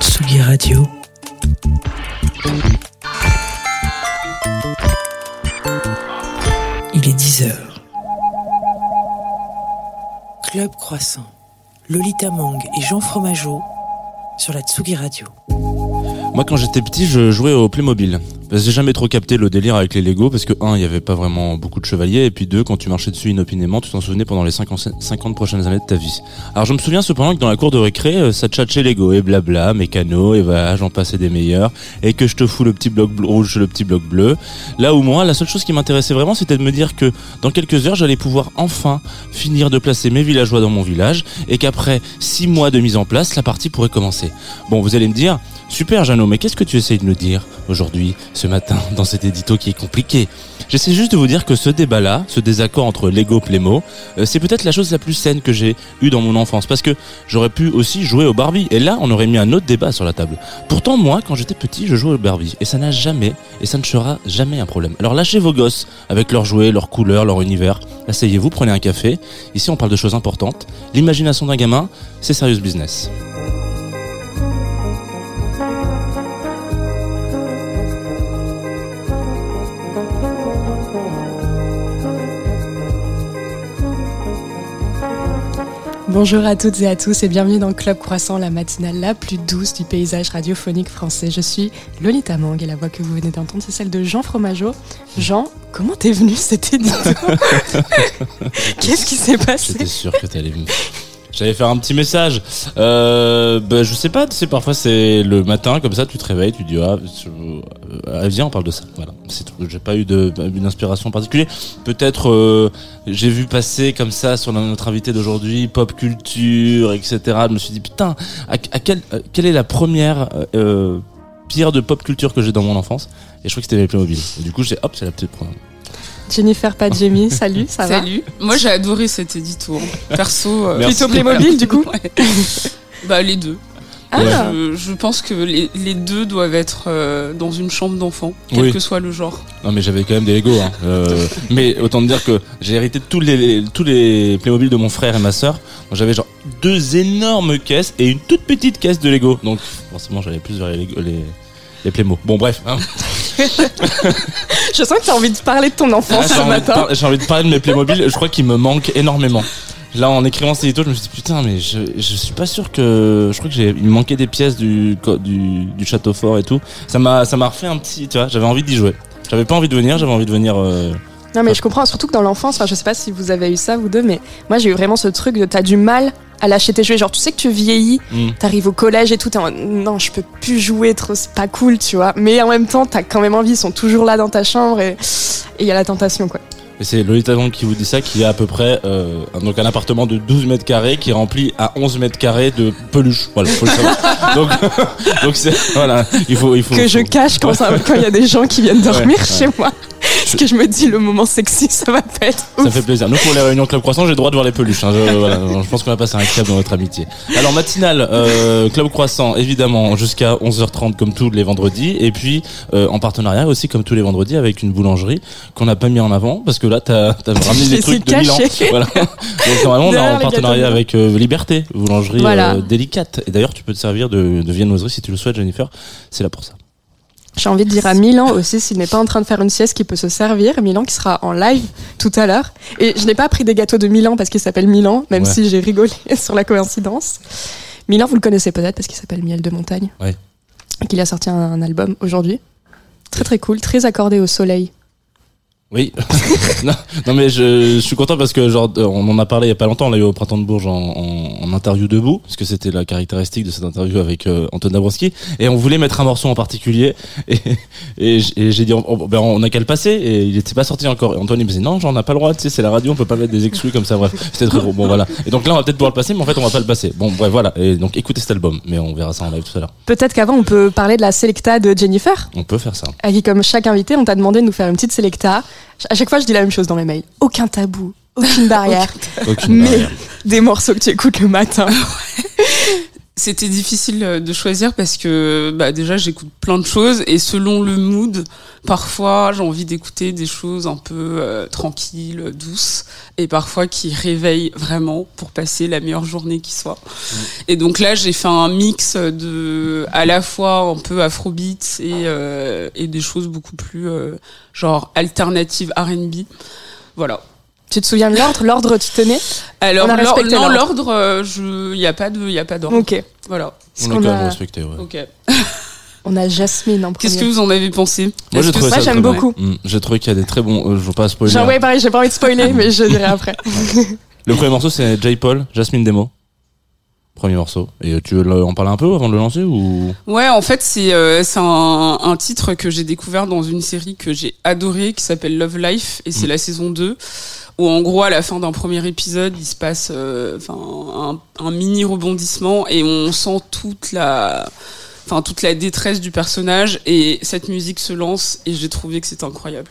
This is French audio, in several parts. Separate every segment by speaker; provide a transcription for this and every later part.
Speaker 1: Tsugi Radio. Il est 10 heures. Club Croissant, Lolita Mang et Jean Fromageau sur la Tsugi Radio.
Speaker 2: Moi, quand j'étais petit, je jouais au Playmobil. J'ai jamais trop capté le délire avec les Lego parce que un, il y avait pas vraiment beaucoup de chevaliers et puis deux, quand tu marchais dessus inopinément, tu t'en souvenais pendant les 50, 50 prochaines années de ta vie. Alors je me souviens cependant que dans la cour de récré, euh, ça tchatchait Lego et blabla, mécano et voilà, j'en passais des meilleurs et que je te fous le petit bloc rouge, le petit bloc bleu. Là où moi, la seule chose qui m'intéressait vraiment, c'était de me dire que dans quelques heures, j'allais pouvoir enfin finir de placer mes villageois dans mon village et qu'après six mois de mise en place, la partie pourrait commencer. Bon, vous allez me dire, super Jeannot, mais qu'est-ce que tu essayes de me dire aujourd'hui, ce matin, dans cet édito qui est compliqué? J'essaie juste de vous dire que ce débat-là, ce désaccord entre Lego Playmo, euh, c'est peut-être la chose la plus saine que j'ai eue dans mon enfance, parce que j'aurais pu aussi jouer au Barbie, et là, on aurait mis un autre débat sur la table. Pourtant, moi, quand j'étais petit, je jouais au Barbie, et ça n'a jamais, et ça ne sera jamais un problème. Alors lâchez vos gosses, avec leurs jouets, leurs couleurs, leur univers, asseyez-vous, prenez un café. Ici, on parle de choses importantes. L'imagination d'un gamin, c'est serious business.
Speaker 3: Bonjour à toutes et à tous et bienvenue dans Club Croissant, la matinale la plus douce du paysage radiophonique français. Je suis Lolita Mang et la voix que vous venez d'entendre, c'est celle de Jean Fromageau. Jean, comment t'es venu cet édito Qu'est-ce qui s'est passé?
Speaker 2: J'étais sûr que t'allais venir. J'allais faire un petit message. Euh, bah, je sais pas, tu sais, parfois c'est le matin, comme ça, tu te réveilles, tu dis, ah, euh, viens, on parle de ça. Voilà, c'est tout. J'ai pas eu de, une inspiration particulière. Peut-être, euh, j'ai vu passer comme ça sur notre invité d'aujourd'hui, pop culture, etc. Je me suis dit, putain, à, quelle, quelle est la première euh, pierre de pop culture que j'ai dans mon enfance? Et je crois que c'était les Playmobil. Et du coup, j'ai, hop, c'est la petite première.
Speaker 3: Jennifer Padjemi, salut, ça
Speaker 4: va Salut. Moi j'ai adoré cet édito. Hein. Perso.
Speaker 3: Euh, plutôt Playmobil du coup
Speaker 4: Bah les deux. Ah. Je, pense que les, les, deux doivent être euh, dans une chambre d'enfant, quel que soit le genre.
Speaker 2: Non mais j'avais quand même des Lego. Hein. Euh, mais autant dire que j'ai hérité de tous les, tous les Playmobil de mon frère et ma sœur. J'avais genre deux énormes caisses et une toute petite caisse de Lego. Donc forcément j'avais plus vers les, les, les Playmo. Bon bref. Hein.
Speaker 3: je sens que tu as envie de parler de ton enfance ah, ce matin.
Speaker 2: J'ai envie de parler de mes Playmobil. Je crois qu'ils me manquent énormément. Là, en écrivant cet édito, je me suis dit putain, mais je, je suis pas sûr que. Je crois que j'ai. Il me manquait des pièces du, du, du château fort et tout. Ça m'a, ça m'a refait un petit. Tu vois, j'avais envie d'y jouer. J'avais pas envie de venir, j'avais envie de venir. Euh,
Speaker 3: non, mais je comprends, surtout que dans l'enfance, enfin, je sais pas si vous avez eu ça, vous deux, mais moi, j'ai eu vraiment ce truc de t'as du mal à lâcher tes jouets. Genre, tu sais que tu vieillis, mm. t'arrives au collège et tout, t'es en non, je peux plus jouer trop, c'est pas cool, tu vois. Mais en même temps, t'as quand même envie, ils sont toujours là dans ta chambre et il y a la tentation, quoi.
Speaker 2: Et c'est Lolita Long qui vous dit ça, qui a à peu près euh, donc un appartement de 12 mètres carrés qui est rempli à 11 mètres carrés de peluche. Voilà, faut le savoir. donc, donc voilà, il faut, il faut
Speaker 3: que je cache quand il y a des gens qui viennent dormir chez moi. Parce que je me dis, le moment sexy, ça va pas être
Speaker 2: Ça fait plaisir. Nous, pour les réunions Club Croissant, j'ai le droit de voir les peluches. Hein. Je, voilà, je pense qu'on va passer un câble dans notre amitié. Alors, matinale, euh, Club Croissant, évidemment, jusqu'à 11h30 comme tous les vendredis. Et puis, euh, en partenariat aussi, comme tous les vendredis, avec une boulangerie qu'on n'a pas mis en avant. Parce que là, t'as as ramené des trucs de Milan. Voilà. Donc, normalement, on est en partenariat avec euh, Liberté, boulangerie euh, délicate. Et d'ailleurs, tu peux te servir de, de viennoiserie si tu le souhaites, Jennifer. C'est là pour ça.
Speaker 3: J'ai envie de dire à Milan aussi, s'il n'est pas en train de faire une sieste, qui peut se servir. Milan qui sera en live tout à l'heure. Et je n'ai pas pris des gâteaux de Milan parce qu'il s'appelle Milan, même si j'ai rigolé sur la coïncidence. Milan, vous le connaissez peut-être parce qu'il s'appelle Miel de Montagne.
Speaker 2: Ouais.
Speaker 3: Et qu'il a sorti un album aujourd'hui. Très très cool, très accordé au soleil.
Speaker 2: Oui. non, mais je, suis content parce que genre on en a parlé il y a pas longtemps, on l'a eu au printemps de Bourges en, en, interview debout, parce que c'était la caractéristique de cette interview avec euh, Antoine Dabrowski, et on voulait mettre un morceau en particulier, et, et, j'ai dit on, ben on a qu'à le passer, et il était pas sorti encore. Et Antoine il me disait non, j'en ai pas le droit, tu sais, c'est la radio, on peut pas mettre des exclus comme ça. Bref, c'était très bon. Bon voilà. Et donc là on va peut-être pouvoir le passer, mais en fait on va pas le passer. Bon bref voilà. Et donc écoutez cet album, mais on verra ça en live tout à l'heure.
Speaker 3: Peut-être qu'avant on peut parler de la selecta de Jennifer.
Speaker 2: On peut faire ça.
Speaker 3: qui comme chaque invité, on t'a demandé de nous faire une petite selecta à chaque fois, je dis la même chose dans mes mails. Aucun tabou, aucune barrière. mais des morceaux que tu écoutes le matin.
Speaker 4: C'était difficile euh, de choisir parce que bah, déjà j'écoute plein de choses et selon le mood, parfois j'ai envie d'écouter des choses un peu euh, tranquilles, douces et parfois qui réveillent vraiment pour passer la meilleure journée qui soit. Mmh. Et donc là j'ai fait un mix de à la fois un peu afrobeat et, euh, et des choses beaucoup plus genre alternatives R&B. Voilà.
Speaker 3: Tu te souviens de l'ordre L'ordre, tu tenais
Speaker 4: Alors, non, l'ordre, euh, il n'y a pas de, y a pas d'ordre.
Speaker 3: Ok.
Speaker 4: Voilà.
Speaker 2: On a quand même respecté, ouais.
Speaker 4: Ok.
Speaker 3: On a Jasmine en
Speaker 4: premier. Qu'est-ce que vous en avez pensé
Speaker 2: Moi, j'ai trouvé
Speaker 3: Moi, j'aime beaucoup.
Speaker 2: Mm, j'ai trouvé qu'il y a des très bons. Euh, je veux pas spoiler.
Speaker 3: Genre, ouais, pareil, j'ai pas envie de spoiler, mais je dirai après.
Speaker 2: le premier morceau, c'est J. Paul, Jasmine Demo. Premier morceau. Et tu veux en parler un peu avant de le lancer ou?
Speaker 4: Ouais, en fait, c'est euh, c'est un, un, titre que j'ai découvert dans une série que j'ai adorée qui s'appelle Love Life et c'est mm. la saison 2 où en gros à la fin d'un premier épisode il se passe euh, un, mini rebondissement et on sent toute la toute la détresse du personnage et cette musique se lance et j'ai trouvé que c'était incroyable.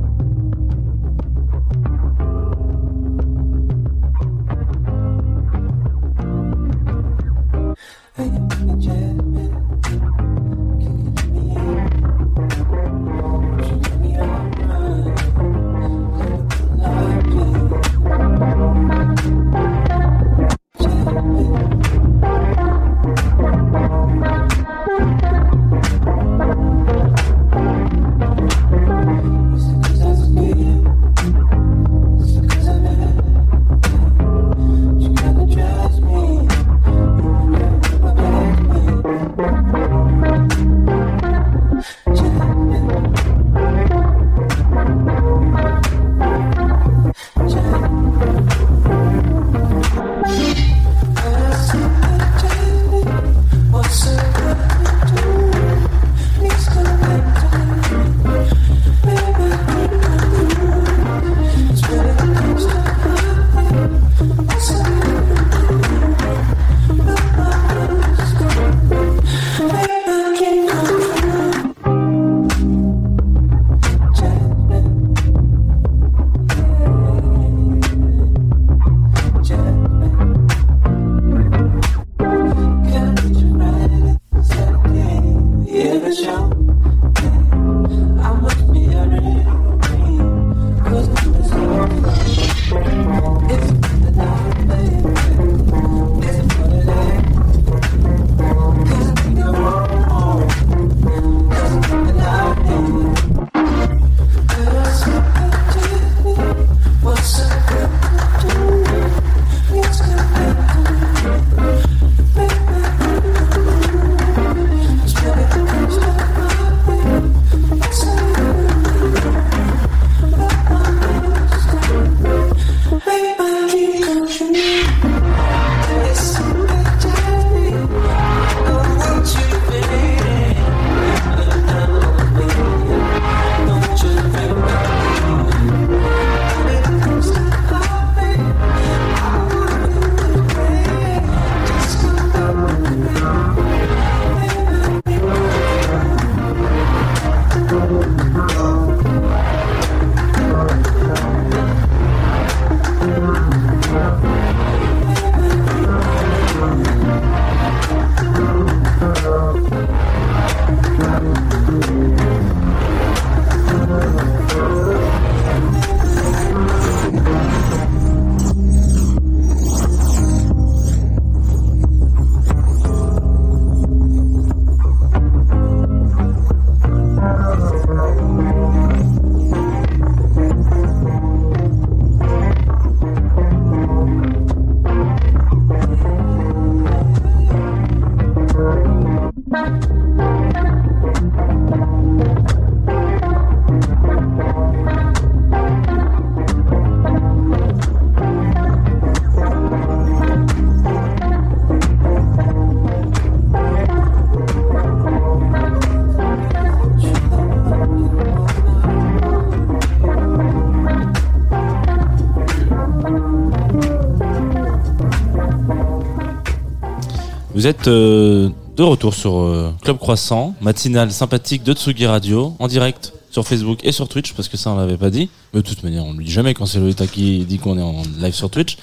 Speaker 2: Vous êtes euh, de retour sur euh, Club Croissant, matinale sympathique de Tsugi Radio, en direct sur Facebook et sur Twitch, parce que ça on l'avait pas dit. Mais de toute manière, on ne le dit jamais quand c'est Lolita qui dit qu'on est en live sur Twitch.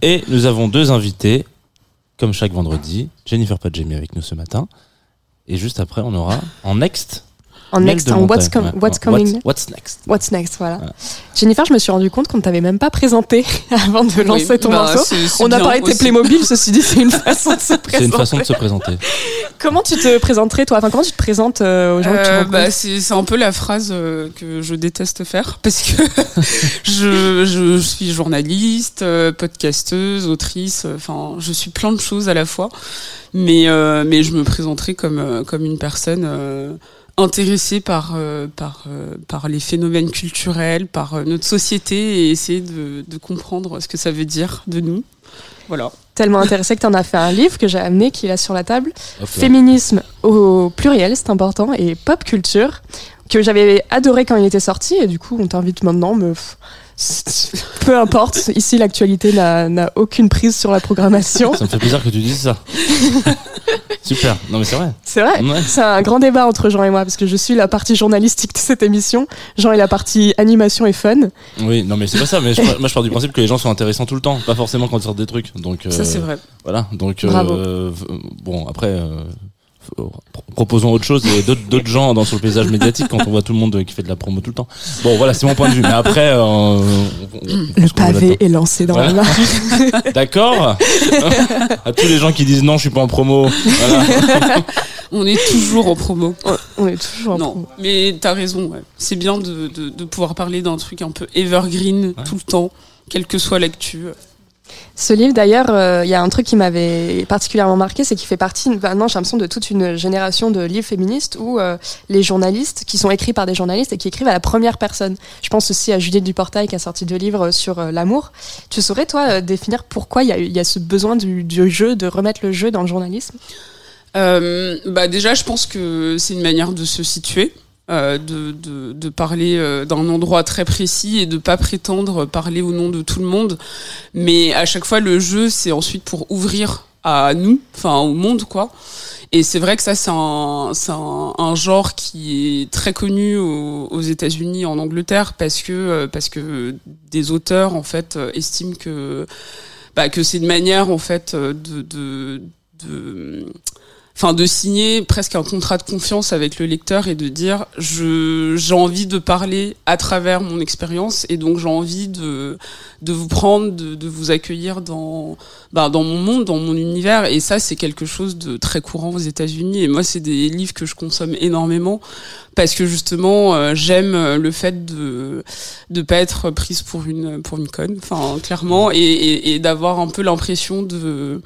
Speaker 2: Et nous avons deux invités, comme chaque vendredi. Jennifer Padjemi avec nous ce matin. Et juste après, on aura en next
Speaker 3: en next, en what's, com- coming.
Speaker 2: What's, what's next?
Speaker 3: What's next, voilà. Jennifer, je me suis rendu compte qu'on ne t'avait même pas présenté avant de lancer
Speaker 4: Oui,
Speaker 3: ton
Speaker 4: bah,
Speaker 3: morceau. On a parlé de tes. Playmobil, ceci dit, c'est une façon de se présenter.
Speaker 2: C'est une façon de se présenter.
Speaker 3: Comment tu te présenterais, toi? Enfin, comment tu te présentes euh, aux gens que tu
Speaker 4: Euh, bah, c'est c'est un peu la phrase euh, que je déteste faire parce que je, je suis journaliste, euh, podcasteuse, autrice, euh, enfin je suis plein de choses à la fois, mais euh, mais je me présenterai comme euh, comme une personne intéressée par euh, par euh, par les phénomènes culturels, par euh, notre société et essayer de, de comprendre ce que ça veut dire de nous. Voilà.
Speaker 3: Tellement intéressé que tu en as fait un livre que j'ai amené, qui est là sur la table. Féminisme au pluriel, c'est important, et pop culture, que j'avais adoré quand il était sorti, et du coup, on t'invite maintenant, c'est- peu importe. Ici, l'actualité n'a aucune prise sur la programmation.
Speaker 2: Ça me fait plaisir que tu dises ça. Super. Non mais c'est vrai.
Speaker 3: C'est vrai.
Speaker 2: Ouais.
Speaker 3: C'est un grand débat entre Jean et moi, parce que je suis la partie journalistique de cette émission. Jean est la partie animation et fun.
Speaker 2: Oui, non mais c'est pas ça. Mais je, moi je pars du principe que les gens sont intéressants tout le temps, pas forcément quand ils sortent des trucs. Donc euh,
Speaker 4: Ça c'est vrai.
Speaker 2: Voilà. Donc
Speaker 3: Bravo.
Speaker 2: euh, bon après. Proposons autre chose et d'autres d'autres gens dans sur le paysage médiatique quand on voit tout le monde qui fait de la promo tout le temps. Bon voilà c'est mon point de vue. Mais après euh, on- on- on
Speaker 3: Le pavé est lancé dans
Speaker 2: Voilà.
Speaker 3: la main.
Speaker 2: là-dedans. D'accord. à tous les gens qui disent non je suis pas en promo. Voilà.
Speaker 4: On est toujours en promo.
Speaker 3: On est toujours en
Speaker 4: Non,
Speaker 3: promo.
Speaker 4: mais t'as raison. ouais. C'est bien de, de, de pouvoir parler d'un truc un peu evergreen tout le temps, quelle que soit l'actu.
Speaker 3: Ce livre, d'ailleurs, euh, il y a un truc qui m'avait particulièrement marqué, c'est qu'il fait partie, maintenant j'ai l'impression, de toute une génération de livres féministes où euh, les journalistes, qui sont écrits par des journalistes et qui écrivent à la première personne. Je pense aussi à Juliette Duportail qui a sorti deux livres sur euh, l'amour. Tu saurais, toi, définir pourquoi il y, a ce besoin du, du jeu, de remettre le jeu dans le journalisme?
Speaker 4: Bah déjà, je pense que c'est une manière de se situer. Euh, de, de, de parler euh, d'un endroit très précis et de pas prétendre parler au nom de tout le monde. Mais à chaque fois le jeu c'est ensuite pour ouvrir à nous enfin au monde quoi. Et c'est vrai que ça c'est un un, un genre qui est très connu aux, aux États-Unis en Angleterre parce que euh, parce que des auteurs en fait euh, estiment que bah, que c'est une manière en fait euh, de de, de enfin de signer presque un contrat de confiance avec le lecteur et de dire je j'ai envie de parler à travers mon expérience et donc j'ai envie de de vous prendre de, de vous accueillir dans bah, dans mon monde dans mon univers. Et ça c'est quelque chose de très courant aux États-Unis. Et moi c'est des livres que je consomme énormément parce que justement euh, j'aime euh, le fait de de pas être prise pour une pour une conne. Enfin clairement. Et, et, et d'avoir un peu l'impression de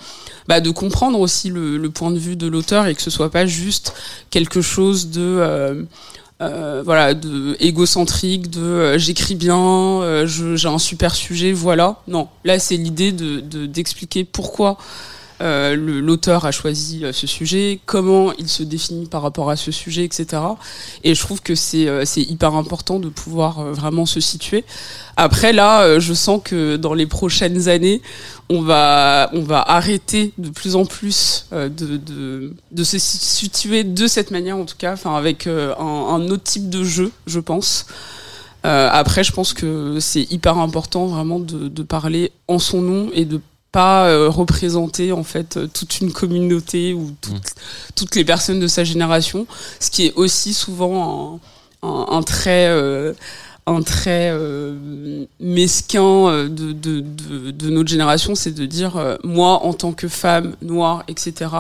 Speaker 4: bah, de comprendre aussi le, le point de vue de l'auteur et que ce soit pas juste quelque chose de euh, euh, voilà de égocentrique de euh, j'écris bien euh, j'ai un super sujet voilà. Non. Là c'est l'idée de- d'expliquer pourquoi euh, l'auteur a choisi euh, ce sujet, comment il se définit par rapport à ce sujet, etc. Et je trouve que c'est euh, hyper important de pouvoir vraiment se situer. Après là, je sens que dans les prochaines années, on va arrêter de plus en plus de, se si- situer de cette manière en tout cas, enfin avec un, autre type de jeu, je pense. Après, je pense que c'est hyper important vraiment de parler en son nom et de pas euh, représenter en fait euh, toute une communauté ou toutes, toutes les personnes de sa génération, ce qui est aussi souvent un, un, un trait euh, un trait euh, mesquin euh, de, de, de, de notre génération, c'est de dire euh, moi en tant que femme noire, etc.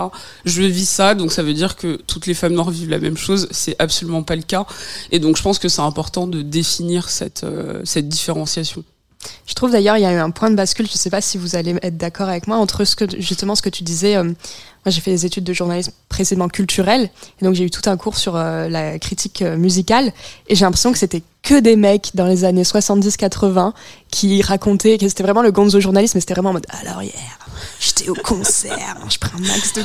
Speaker 4: Je vis ça, donc ça veut dire que toutes les femmes noires vivent la même chose. C'est absolument pas le cas, et donc je pense que c'est important de définir cette euh, cette différenciation.
Speaker 3: Je trouve d'ailleurs il y a eu un point de bascule, je sais pas si vous allez être d'accord avec moi, entre ce que, justement ce que tu disais. euh, moi j'ai fait des études de journalisme précédemment culturel, et donc j'ai eu tout un cours sur euh, la critique euh, musicale, et j'ai l'impression que c'était que des mecs dans les années 70-80 qui racontaient que c'était vraiment le gonzo journalisme, mais c'était vraiment en mode alors hier, j'étais au concert, je prends un max de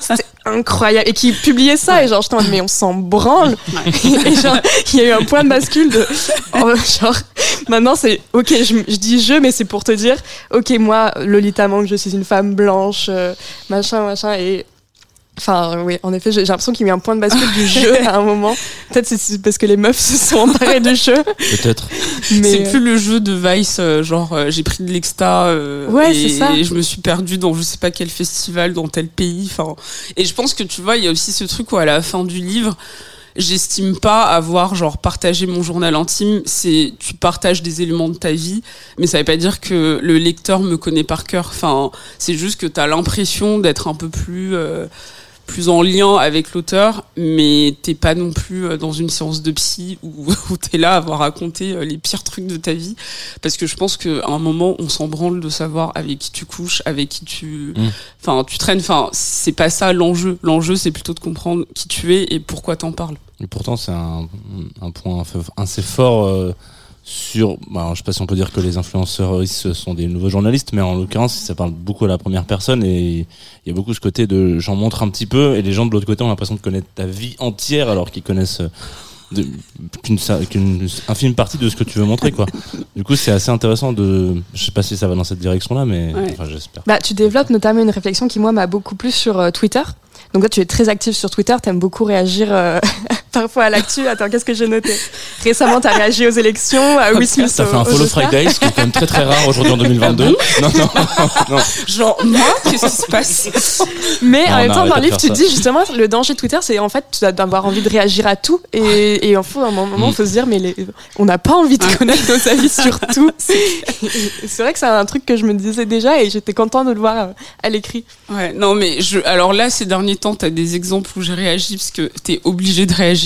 Speaker 3: c'était incroyable, et qui publiaient ça, et genre j'étais en mode mais on s'en branle, et genre il y a eu un point de bascule de genre maintenant c'est ok je, je dis je mais c'est pour te dire ok moi Lolita Mang je suis une femme blanche euh, machin machin et Enfin, oui, en effet, j'ai l'impression qu'il y a eu un point de bascule du jeu à un moment. Peut-être c'est parce que les meufs se sont emparées du jeu.
Speaker 2: Peut-être.
Speaker 4: C'est plus le jeu de Vice, euh, genre euh, j'ai pris de l'exta euh,
Speaker 3: ouais,
Speaker 4: et,
Speaker 3: ça.
Speaker 4: et je me suis perdue dans je sais pas quel festival, dans tel pays. Enfin, et je pense que tu vois, il y a aussi ce truc où à la fin du livre, j'estime pas avoir genre partagé mon journal intime. C'est tu partages des éléments de ta vie, mais ça veut pas dire que le lecteur me connaît par cœur. Enfin, c'est juste que t'as l'impression d'être un peu plus euh, plus en lien avec l'auteur, mais t'es pas non plus euh, dans une séance de psy où, où t'es là à avoir raconté euh, les pires trucs de ta vie. Parce que je pense qu'à un moment, on s'en branle de savoir avec qui tu couches, avec qui tu,
Speaker 2: Mm.
Speaker 4: enfin, tu traînes. Enfin, c'est pas ça l'enjeu. L'enjeu, c'est plutôt de comprendre qui tu es et pourquoi t'en parles.
Speaker 2: Et pourtant, c'est un, un point assez fort euh, sur. Bah, je sais pas si on peut dire que les influenceurs sont des nouveaux journalistes, mais en l'occurrence, ça parle beaucoup à la première personne et il y a beaucoup ce côté de j'en montre un petit peu et les gens de l'autre côté ont l'impression de connaître ta vie entière alors qu'ils connaissent. euh, qu'une qu'une infime partie de ce que tu veux montrer quoi. Du coup, c'est assez intéressant de je sais pas si ça va dans cette direction là mais
Speaker 4: Ouais.
Speaker 2: enfin j'espère.
Speaker 3: Bah, tu développes notamment une réflexion qui, moi, m'a beaucoup plu sur euh, Twitter. Donc, toi, tu es très active sur Twitter, t'aimes beaucoup réagir euh, parfois à l'actu. Attends, qu'est-ce que j'ai noté? Récemment, t'as réagi aux élections, à Will Smith.
Speaker 2: T'as fait un follow. Friday, ce qui est quand même très très rare aujourd'hui en 2022. non non non.
Speaker 4: Genre, moi, qu'est-ce qui se passe?
Speaker 3: Mais
Speaker 2: Non,
Speaker 3: en même temps, dans le livre, tu dis justement, le danger de Twitter, c'est en fait tu dois- d'avoir envie de réagir à tout. Et, et en fait, à un moment, il faut se dire, mais les- on n'a pas envie de connaître nos avis sur tout. C'est vrai que c'est un truc que je me disais déjà et j'étais content de le voir euh, à l'écrit.
Speaker 4: Ouais, non, mais je, alors là, ces derniers temps, t'as des exemples où j'ai réagi parce que t'es obligé de réagir.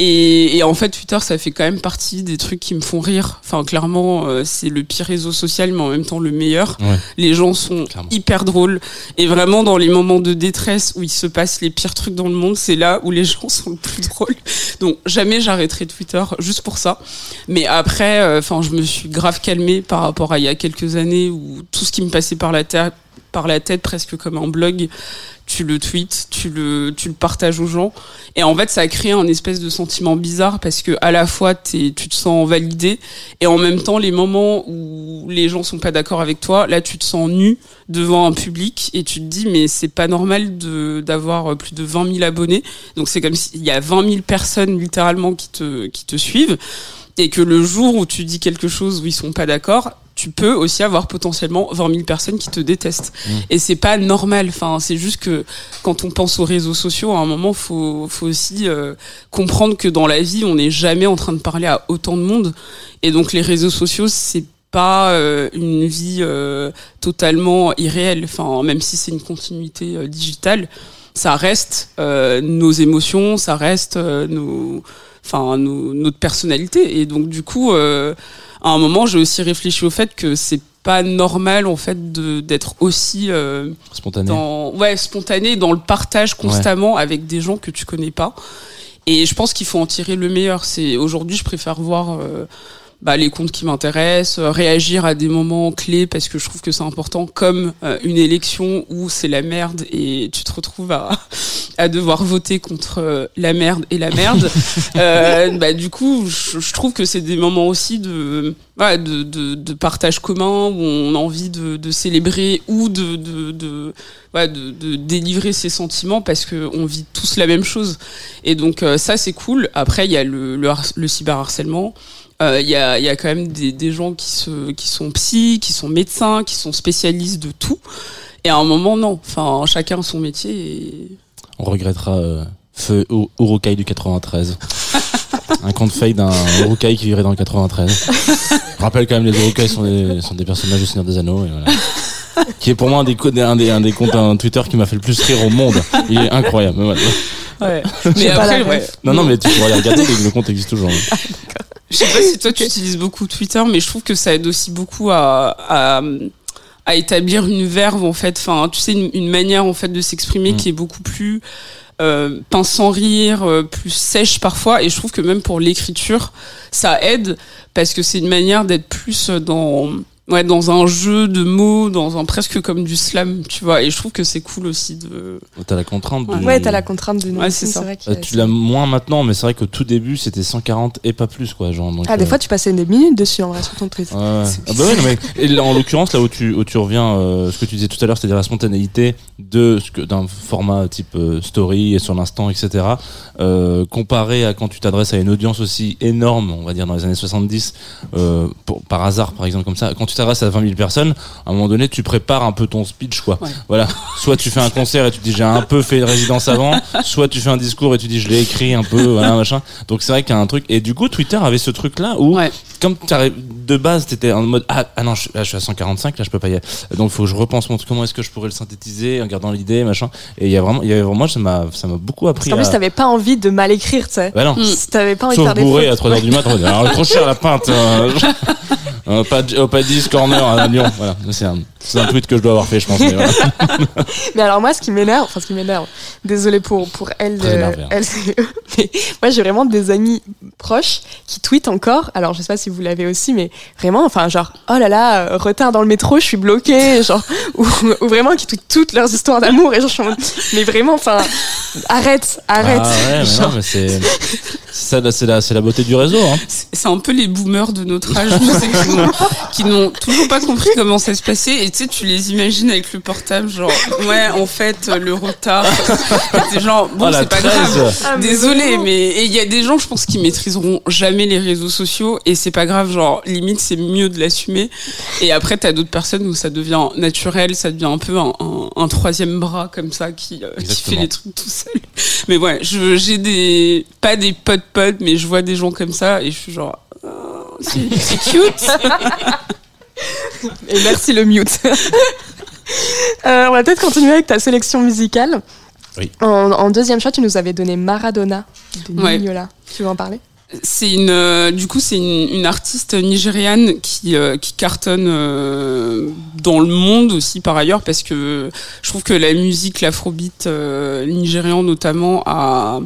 Speaker 4: Et, et en fait, Twitter, ça fait quand même partie des trucs qui me font rire. Enfin, clairement, euh, c'est le pire réseau social, mais en même temps le meilleur.
Speaker 2: Ouais.
Speaker 4: Les gens sont
Speaker 2: Clairement.
Speaker 4: hyper drôles. Et vraiment, dans les moments de détresse où il se passe les pires trucs dans le monde, c'est là où les gens sont le plus drôles. Donc, jamais j'arrêterai Twitter juste pour ça. Mais après, euh, enfin, je me suis grave calmée par rapport à il y a quelques années où tout ce qui me passait par la tête, par la tête presque comme un blog, tu le tweets, tu le, tu le partages aux gens. Et en fait, ça a créé un espèce de sentiment bizarre parce que à la fois t'es, tu te sens validé et en même temps, les moments où les gens sont pas d'accord avec toi, là, tu te sens nu devant un public et tu te dis, mais c'est pas normal de, d'avoir plus de 20 000 abonnés. Donc c'est comme s'il y a 20 000 personnes littéralement qui te, qui te suivent et que le jour où tu dis quelque chose où ils sont pas d'accord, tu peux aussi avoir potentiellement 20 000 personnes qui te détestent. Et c'est pas normal. Enfin, c'est juste que quand on pense aux réseaux sociaux, à un moment, faut, faut aussi euh, comprendre que dans la vie, on n'est jamais en train de parler à autant de monde. Et donc, les réseaux sociaux, c'est pas euh, une vie euh, totalement irréelle. Enfin, même si c'est une continuité euh, digitale, ça reste euh, nos émotions, ça reste euh, nos, enfin, nos, notre personnalité. Et donc, du coup, euh, à un moment, j'ai aussi réfléchi au fait que c'est pas normal en fait de d'être aussi euh,
Speaker 2: Spontané.
Speaker 4: dans ouais spontané dans le partage constamment avec des gens que tu connais pas. Et je pense qu'il faut en tirer le meilleur. C'est aujourd'hui je préfère voir euh, bah, les comptes qui m'intéressent, euh, réagir à des moments clés parce que je trouve que c'est important, comme euh, une élection où c'est la merde et tu te retrouves à, à devoir voter contre euh, la merde et la merde. euh, bah, du coup, je, je trouve que c'est des moments aussi de, voilà, de, de, de partage commun où on a envie de, de célébrer ou de, de, de, voilà, de, de délivrer ses sentiments parce que on vit tous la même chose. Et donc ça c'est cool. Après il y a le, le, le cyberharcèlement. Euh, Il y, a, il y a quand même des, des gens qui, se, qui sont psy, qui sont médecins, qui sont spécialistes de tout. Et à un moment, non. Enfin, chacun son métier. Et...
Speaker 2: On regrettera euh, Feu Urukai du 93. un conte fake d'un Urukai qui vivrait dans le 93. Je rappelle quand même les Urukai sont des, sont des personnages du Seigneur des Anneaux. Et voilà. Qui est pour moi un des, un des, un des comptes un Twitter qui m'a fait le plus rire au monde. Il est incroyable. mais voilà.
Speaker 4: Ouais. Mais après, ouais.
Speaker 2: Non, non, mais tu pourras regarder, le compte existe toujours.
Speaker 4: Je sais pas si toi tu utilises beaucoup Twitter, mais je trouve que ça aide aussi beaucoup à, à, à établir une verve en fait. Enfin, tu sais, une, une manière en fait de s'exprimer
Speaker 2: Mm.
Speaker 4: qui est beaucoup plus euh, pince sans rire, euh, plus sèche parfois. Et je trouve que même pour l'écriture, ça aide parce que c'est une manière d'être plus dans ouais, dans un jeu de mots, dans un presque comme du slam, tu vois. Et je trouve que c'est cool aussi de.
Speaker 2: T'as la contrainte.
Speaker 3: Ouais,
Speaker 2: du...
Speaker 3: ouais t'as la contrainte du.
Speaker 4: Ouais, c'est ça.
Speaker 3: Vrai que
Speaker 2: Euh, tu l'as moins maintenant, mais c'est vrai qu'au tout début, c'était 140 et pas plus, quoi. Genre, donc,
Speaker 3: Ah, des
Speaker 2: euh,
Speaker 3: fois, tu passais des minutes dessus, en vrai, sur ton tweet.
Speaker 2: Ouais, ouais. Ah bah ouais, non, mais, et là, en l'occurrence, là où tu, où tu reviens, euh, ce que tu disais tout à l'heure, c'est-à-dire la spontanéité de ce que d'un format type euh, story et sur l'instant, etc. Euh, comparé à quand tu t'adresses à une audience aussi énorme, on va dire dans les années 70, euh, pour- par hasard, par exemple comme ça, quand tu t'adresses à 20 000 personnes, à un moment donné, tu prépares un peu ton speech, quoi.
Speaker 4: Ouais.
Speaker 2: Voilà. Soit tu fais un concert et tu dis j'ai un peu fait une résidence avant, soit tu fais un discours et tu dis je l'ai écrit un peu, voilà, machin. Donc c'est vrai qu'il y a un truc. Et du coup, Twitter avait ce truc-là où
Speaker 4: Ouais.
Speaker 2: comme de base t'étais en mode ah, ah non je, là, je suis à 145 là je peux pas y aller donc faut que je repense mon truc comment est-ce que je pourrais le synthétiser en gardant l'idée machin? Et il y a vraiment il y avait vraiment moi ça m'a ça m'a beaucoup
Speaker 3: Parce
Speaker 2: appris
Speaker 3: qu'en plus,
Speaker 2: à...
Speaker 3: t'avais pas envie de mal écrire, tu sais.
Speaker 2: bah non
Speaker 4: Mm.
Speaker 3: T'avais pas envie de
Speaker 2: sauf
Speaker 3: faire des
Speaker 2: bourré à 3h du matin trop cher la pinte euh, euh, pas au pas 10 corner à Lyon voilà c'est un c'est un tweet que je dois avoir fait je pense mais voilà.
Speaker 3: Mais alors moi, ce qui m'énerve, enfin ce qui m'énerve, désolé pour pour elle,
Speaker 2: Très
Speaker 3: euh,
Speaker 2: hein.
Speaker 3: elle, mais moi j'ai vraiment des amis proches qui tweetent encore. Alors je sais pas si vous l'avez aussi, mais vraiment, enfin genre oh là là, retard dans le métro, je suis bloquée, genre ou, ou vraiment qui tweetent toutes leurs histoires d'amour et genre je suis en mode, mais vraiment, enfin arrête, arrête.
Speaker 2: ah ouais mais
Speaker 3: Genre,
Speaker 2: non mais c'est c'est ça c'est la c'est la beauté du réseau hein.
Speaker 4: C'est un peu les boomers de notre âge, sais, qui n'ont- toujours pas compris comment ça se passait. Et tu sais, tu les imagines avec le portable, genre, ouais, en fait, le retard. Et t'es genre, bon,
Speaker 2: Oh, la
Speaker 4: c'est pas
Speaker 2: 13.
Speaker 4: grave.
Speaker 3: Ah, mais
Speaker 4: Désolé, mais et il y a des gens, je pense, qui maîtriseront jamais les réseaux sociaux et c'est pas grave. Genre, limite, c'est mieux de l'assumer. Et après, t'as d'autres personnes où ça devient naturel, ça devient un peu un, un- un troisième bras comme ça qui, euh, qui fait les trucs tout seul. Mais ouais, je- j'ai des pas des potes potes, mais je vois des gens comme ça et je suis genre, c'est cute.
Speaker 3: Et merci le mute. Euh, on va peut-être continuer avec ta sélection musicale.
Speaker 2: Oui.
Speaker 3: En, en deuxième choix, tu nous avais donné Maradona de
Speaker 4: Ouais.
Speaker 3: Nignola. Tu veux en parler?
Speaker 4: C'est une, euh, du coup, c'est une, une artiste nigériane qui, euh, qui cartonne euh, dans le monde aussi par ailleurs parce que je trouve que la musique, l'afrobeat euh, nigérian notamment a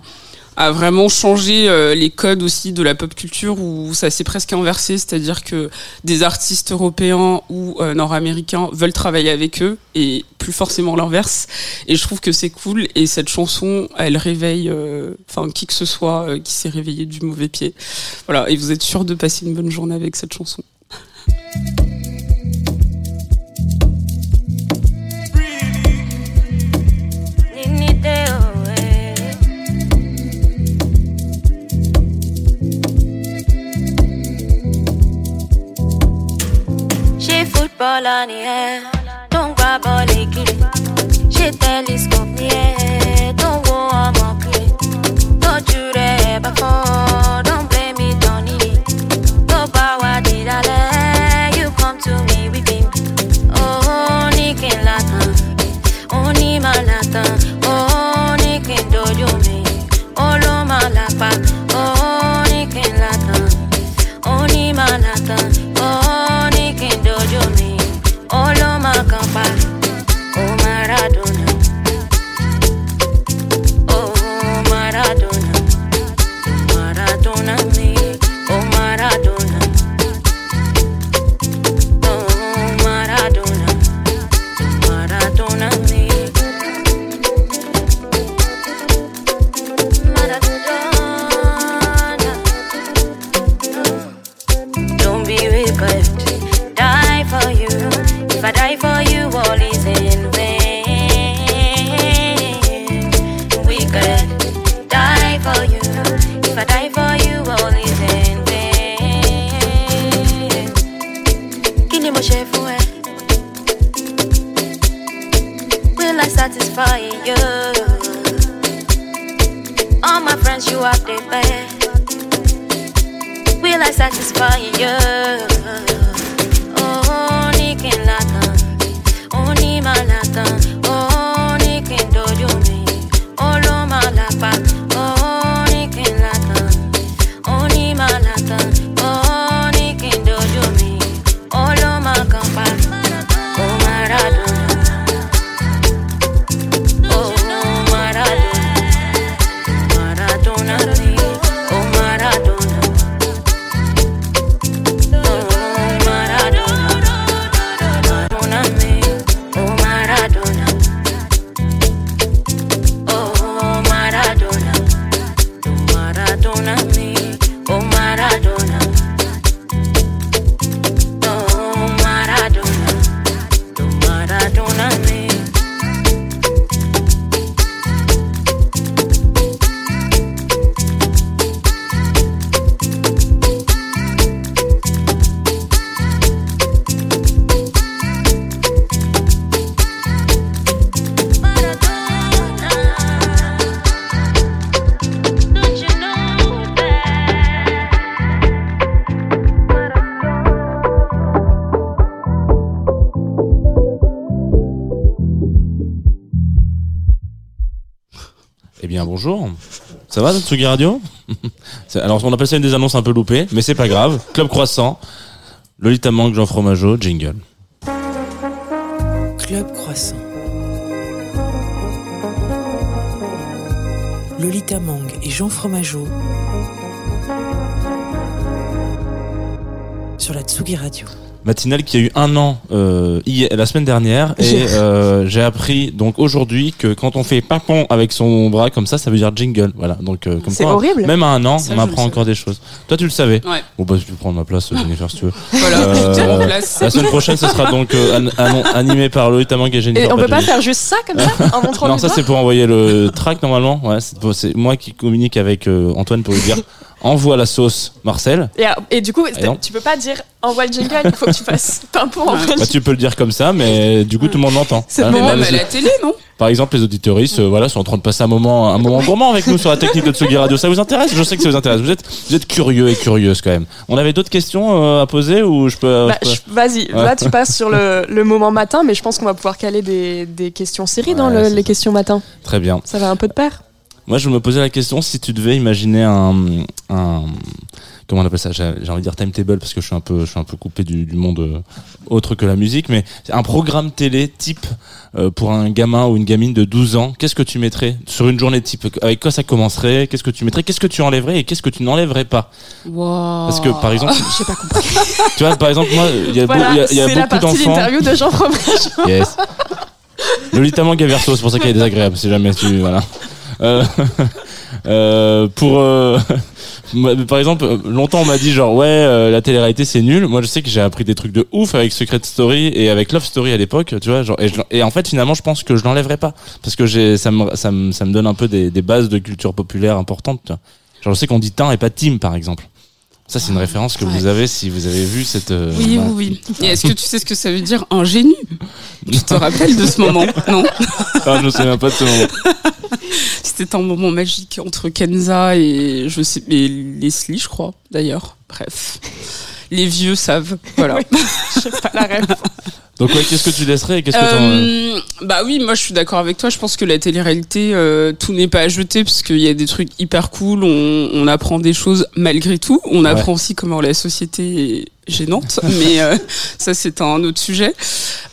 Speaker 4: a vraiment changé euh, les codes aussi de la pop culture où ça s'est presque inversé, c'est-à-dire que des artistes européens ou euh, nord-américains veulent travailler avec eux et plus forcément l'inverse. Et je trouve que c'est cool et cette chanson, elle réveille, euh, enfin qui que ce soit qui s'est réveillé du mauvais pied. Voilà, et vous êtes sûr de passer une bonne journée avec cette chanson?
Speaker 5: ball. Eh. Don't grab all the. She telescope me, yeah. Don't go on my crib. Don't you. Don't blame me, don't need it. Go power did I let you come to me with him. Oh, ni and Latin. Only my Latin. Oh, ni oh, and Dojo. Oh, no, lapa. Be. Die for you. If I die for you, all is in vain. Wicked. Die for you. If I die for you, all is in vain. Will I satisfy you? All my friends, you have the best. I satisfy you. Oh, ni que latan, oh,
Speaker 2: ni malatan. Ça va, Tsugi Radio Alors, on appelle ça une des annonces un peu loupées, mais c'est pas grave. Club Croissant, Lolita Mang, Jean Fromageau, jingle.
Speaker 1: Club Croissant. Lolita Mang et Jean Fromageau sur la Tsugi Radio.
Speaker 2: Matinale qui a eu un an euh, hier- la semaine dernière et euh, j'ai appris donc aujourd'hui que quand on fait papon avec son bras comme ça, ça veut dire jingle. Voilà, donc euh, comme
Speaker 3: C'est
Speaker 2: quoi,
Speaker 3: horrible.
Speaker 2: Même à un an,
Speaker 4: Ça,
Speaker 2: on
Speaker 4: je
Speaker 2: apprend encore des choses. Toi, tu le savais
Speaker 4: Ouais.
Speaker 2: Bon bah, tu peux prendre ma place, Jennifer, si tu veux.
Speaker 4: Voilà,
Speaker 2: Euh,
Speaker 4: te remplace.
Speaker 2: La semaine prochaine, ce sera donc euh, an- animé par Lolita Mang et Jennifer.
Speaker 3: Et on peut pas faire juste ça comme ça en montrant
Speaker 2: Non, ça
Speaker 3: doigt
Speaker 2: c'est pour envoyer le track normalement. Ouais, c'est c'est moi qui communique avec euh, Antoine pour lui dire envoie la sauce Marcel.
Speaker 3: Et, et du coup,
Speaker 2: non.
Speaker 3: tu peux pas dire envoie le jingle, il faut que tu fasses pimpon en.
Speaker 2: Bah, tu peux le dire comme ça, mais du coup tout le monde l'entend.
Speaker 3: C'est
Speaker 2: Hein,
Speaker 3: bon.
Speaker 2: et là,
Speaker 4: Même à la télé, non?
Speaker 2: Par exemple, les auditoristes, euh, voilà, sont en train de passer un moment, un moment gourmand avec nous sur la technique de Tsugi Radio. Ça vous intéresse? Je sais que ça vous intéresse. Vous êtes, vous êtes curieux et curieuse quand même. On avait d'autres questions euh, à poser ou je peux,
Speaker 3: Bah,
Speaker 2: peux-
Speaker 3: Vas-y,
Speaker 2: Ouais.
Speaker 3: là tu passes sur le, le moment matin, mais je pense qu'on va pouvoir caler des, des questions séries dans
Speaker 2: Ouais,
Speaker 3: le-
Speaker 2: c'est
Speaker 3: les
Speaker 2: ça.
Speaker 3: questions matin.
Speaker 2: Très bien.
Speaker 3: Ça va un peu de pair?
Speaker 2: Moi, je me posais la question si tu devais imaginer un, un comment on appelle ça? J'ai envie de dire timetable parce que je suis un peu, je suis un peu coupé du, du monde euh, autre que la musique, mais un programme télé type euh, pour un gamin ou une gamine de 12 ans. Qu'est-ce que tu mettrais sur une journée type? Avec quoi ça commencerait? Qu'est-ce que tu mettrais? Qu'est-ce que tu enlèverais et qu'est-ce que tu n'enlèverais pas? Parce que par exemple,
Speaker 3: J'ai pas compris.
Speaker 2: tu vois, par exemple, moi, il y a,
Speaker 3: Voilà,
Speaker 2: il y a- y a
Speaker 3: c'est la
Speaker 2: beaucoup d'enfants.
Speaker 3: d'interview de Jean Fromage.
Speaker 2: Yes. Lolita Mang Verso, c'est pour ça qu'elle est désagréable, si jamais tu. Voilà. Euh, euh, pour. euh, par exemple, longtemps on m'a dit genre, ouais, euh, la télé-réalité c'est nul. Moi je sais que j'ai appris des trucs de ouf avec Secret Story et avec Love Story à l'époque, tu vois. Genre, et, je- et en fait, finalement, je pense que je l'enlèverai pas. Parce que j'ai, ça, me, ça, me, ça me donne un peu des, des bases de culture populaire importantes, tu vois. Genre, je sais qu'on dit teint et pas team, par exemple. Ça, c'est une référence que
Speaker 4: Ouais.
Speaker 2: vous avez si vous avez vu cette. euh,
Speaker 4: Oui, oui, oui. Et est-ce que tu sais ce que ça veut dire ingénu Tu te rappelles de ce moment? Non?
Speaker 2: Ah, je me souviens pas de ce moment.
Speaker 4: C'était un moment magique entre Kenza et je sais et Leslie, je crois, d'ailleurs. Bref. Les vieux savent. Voilà.
Speaker 3: J'ai pas la rêve.
Speaker 2: Donc, ouais, qu'est-ce que tu laisserais et qu'est-ce que t'en-
Speaker 4: Euh, bah oui, moi je suis d'accord avec toi. Je pense que la télé-réalité, euh, tout n'est pas à jeter parce qu'il y a des trucs hyper cool. On, on apprend des choses malgré tout. On
Speaker 2: Ouais.
Speaker 4: apprend aussi comment la société est gênante, mais euh, ça c'est un autre sujet.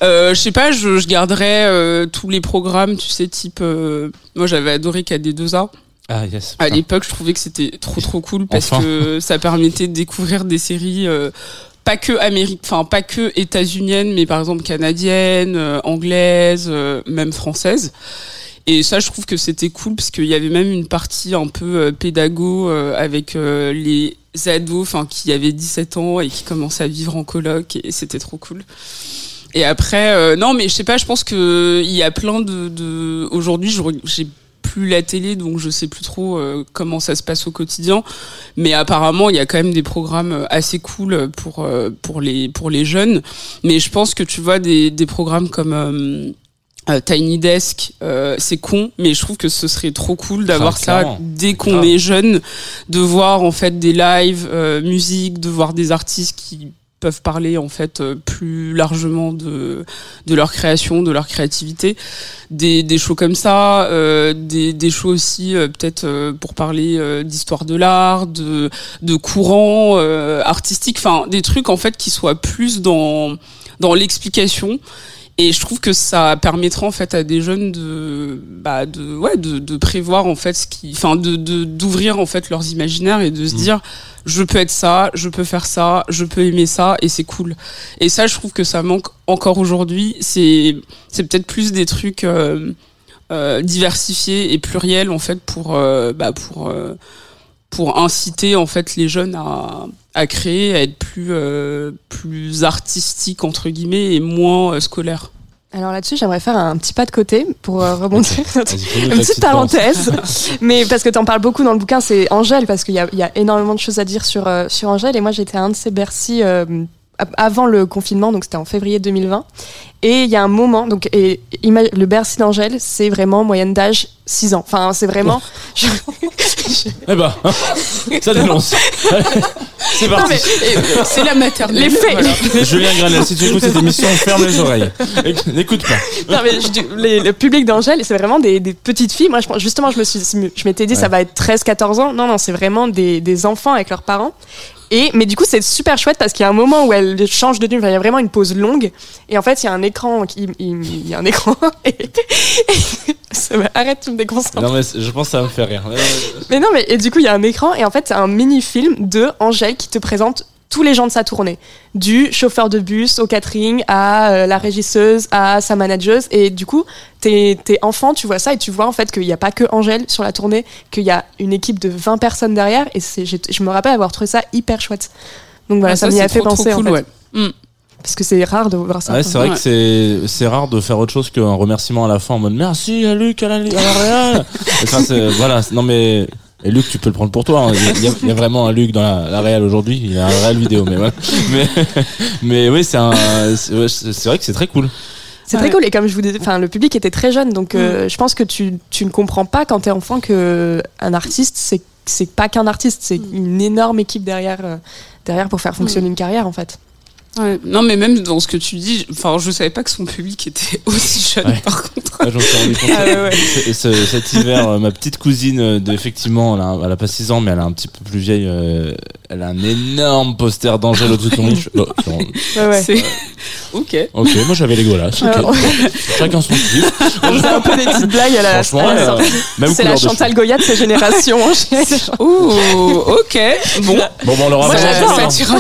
Speaker 4: Euh, je sais pas, je, je garderais euh, tous les programmes, tu sais, type. euh, moi j'avais adoré KD2A.
Speaker 2: Ah, yes.
Speaker 4: À l'époque, je trouvais que c'était trop trop cool parce
Speaker 2: Enfin.
Speaker 4: que ça permettait de découvrir des séries euh, pas que américaines, enfin pas que états-uniennes, mais par exemple canadiennes, euh, anglaises, euh, même françaises. Et ça, je trouve que c'était cool parce qu'il y avait même une partie un peu euh, pédago euh, avec euh, les ados, enfin qui avaient 17 ans et qui commençaient à vivre en coloc et c'était trop cool. Et après, non, mais je sais pas, je pense que il y a plein de, de... aujourd'hui, j'ai plus la télé, donc je sais plus trop comment ça se passe au quotidien. Mais apparemment, il y a quand même des programmes assez cool pour pour les pour les jeunes. Mais je pense que tu vois des des programmes comme euh, Tiny Desk, euh, c'est con, mais je trouve que ce serait trop cool d'avoir ça dès qu'on est jeune, de voir en fait des lives euh, musique, de voir des artistes qui peuvent parler en fait euh, plus largement de de leur création, de leur créativité, des des shows comme ça, euh, des des shows aussi euh, peut-être euh, pour parler euh, d'histoire de l'art, de de courants euh, artistiques, enfin des trucs en fait qui soient plus dans dans l'explication et je trouve que ça permettra en fait à des jeunes de bah de ouais de, de prévoir en fait ce qui enfin de de- d'ouvrir en fait leurs imaginaires et de se
Speaker 2: Mm.
Speaker 4: dire je peux être ça, je peux faire ça, je peux aimer ça et c'est cool. Et ça je trouve que ça manque encore aujourd'hui, c'est c'est peut-être plus des trucs euh, euh, diversifiés et pluriels en fait pour euh, bah pour euh, pour inciter en fait les jeunes à, à créer, à être plus euh, plus artistique entre guillemets et moins euh, scolaire.
Speaker 3: Alors là-dessus, j'aimerais faire un petit pas de côté pour euh, rebondir.
Speaker 2: Fais-nous
Speaker 3: Une
Speaker 2: ta
Speaker 3: petite parenthèse, mais parce que tu en parles beaucoup dans le bouquin, c'est Angèle, parce qu'il y a, il y a énormément de choses à dire sur, euh, sur Angèle, et moi j'étais à un de ses Bercy euh, avant le confinement, donc c'était en février 2020. Et il y a un moment, donc et, le Bercy d'Angèle, c'est vraiment moyenne d'âge 6 ans. Enfin, c'est vraiment. je-
Speaker 2: Eh ben, ça dénonce. C'est parti.
Speaker 4: C'est la maternelle.
Speaker 3: Les faits.
Speaker 4: voilà.
Speaker 2: Julien Granel, si tu écoutes cette émission, ferme les oreilles. Éc- N'écoute pas.
Speaker 3: Non, mais je dis- les- le public d'Angèle, c'est vraiment des, des petites filles. Moi, justement, je me suis, je m'étais dit, ça va être 13-14 ans. Non, non, c'est vraiment des, des enfants avec leurs parents. Et, mais du coup, c'est super chouette parce qu'il y a un moment où elle change de. Enfin, il y a vraiment une pause longue. Et en fait, il y a un écran. Qui, il, il y a un écran. Et, et- ça arrête, tu me déconcentres.
Speaker 2: Non mais je pense que ça va me faire rire.
Speaker 3: Mais non, mais et du coup, il y a un écran et en fait, c'est un mini-film de Angèle qui te présente tous les gens de sa tournée. Du chauffeur de bus au catering à euh, la régisseuse à sa manageuse. Et du coup, t'es t'es enfant, tu vois ça et tu vois en fait qu'il n'y a pas que Angèle sur la tournée, qu'il y a une équipe de 20 personnes derrière. Et je me rappelle avoir trouvé ça hyper chouette. Donc voilà,
Speaker 4: Ah,
Speaker 3: ça, m'y a fait
Speaker 4: trop, trop
Speaker 3: penser en fait.
Speaker 4: ouais. Mm.
Speaker 3: Parce que c'est rare de voir ça.
Speaker 2: Ouais, c'est vrai
Speaker 4: Ouais.
Speaker 2: que c'est c'est rare de faire autre chose qu'un remerciement à la fin en mode merci à Luc à la, à la Real. enfin, c'est- voilà, c'est- non mais et Luc, tu peux le prendre pour toi. hein. Il y, a, il y a vraiment un Luc dans la, la Real aujourd'hui. Il y a un réel vidéo, mais voilà. Mais, mais oui, c'est vrai que c'est très cool.
Speaker 3: C'est
Speaker 4: Ouais.
Speaker 3: très cool et comme je vous disais, enfin le public était très jeune donc euh, je pense que tu, tu ne comprends pas quand t'es enfant que un artiste c'est c'est pas qu'un artiste c'est une énorme équipe derrière euh, derrière pour faire fonctionner une carrière en fait.
Speaker 4: Ouais. Non, mais même dans ce que tu dis, enfin, je savais pas que son public était aussi jeune,
Speaker 2: Ouais.
Speaker 4: par contre.
Speaker 2: Ouais.
Speaker 3: Ah.
Speaker 2: Ce- ce- cet hiver, euh, ma petite cousine, euh, effectivement, elle a, elle a pas 6 ans, mais elle a un petit peu plus vieille. euh, elle a un énorme poster d'Angèle au-dessus de son lit. Oh,
Speaker 3: Ouais, ouais.
Speaker 4: C'est. ok.
Speaker 2: Ok, moi j'avais les golas. ok.
Speaker 3: Alors,
Speaker 2: Chacun son kiff.
Speaker 3: on faisait un peu des petites blagues à la,
Speaker 2: Franchement,
Speaker 3: à la
Speaker 2: euh,
Speaker 3: sortie.
Speaker 2: même
Speaker 3: C'est la
Speaker 2: de
Speaker 3: Chantal Goya de sa génération.
Speaker 4: Oh, ok. Bon.
Speaker 2: cheveux. Bon, bon, on l'aura
Speaker 3: Moi,
Speaker 2: vraiment
Speaker 3: j'adore,
Speaker 2: jamais.
Speaker 3: hein.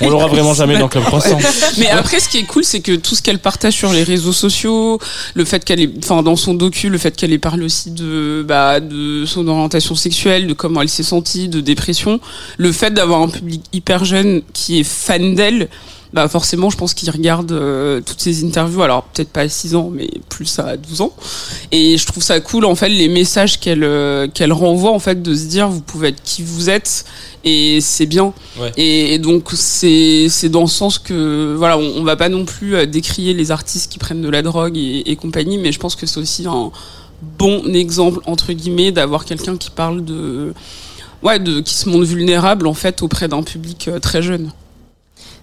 Speaker 4: un-
Speaker 2: On l'aura vraiment jamais dans Club Croissant.
Speaker 4: Mais après, ce qui est cool, c'est que tout ce qu'elle partage sur les réseaux sociaux, le fait qu'elle est, enfin, dans son docu, le fait qu'elle ait parlé aussi de, bah, de son orientation sexuelle, de comment elle s'est sentie, de dépression, le fait d'avoir un public hyper jeune qui est fan d'elle, bah forcément, je pense qu'il regarde euh, toutes ces interviews. Alors peut-être pas à 6 ans, mais plus à 12 ans. Et je trouve ça cool, en fait, les messages qu'elle euh, qu'elle renvoie, en fait, de se dire, vous pouvez être qui vous êtes, et c'est bien.
Speaker 2: Ouais.
Speaker 4: Et, et donc c'est c'est dans le sens que voilà, on, on va pas non plus euh, décrier les artistes qui prennent de la drogue et, et compagnie, mais je pense que c'est aussi un bon exemple entre guillemets d'avoir quelqu'un qui parle de ouais de qui se montre vulnérable en fait auprès d'un public euh, très jeune.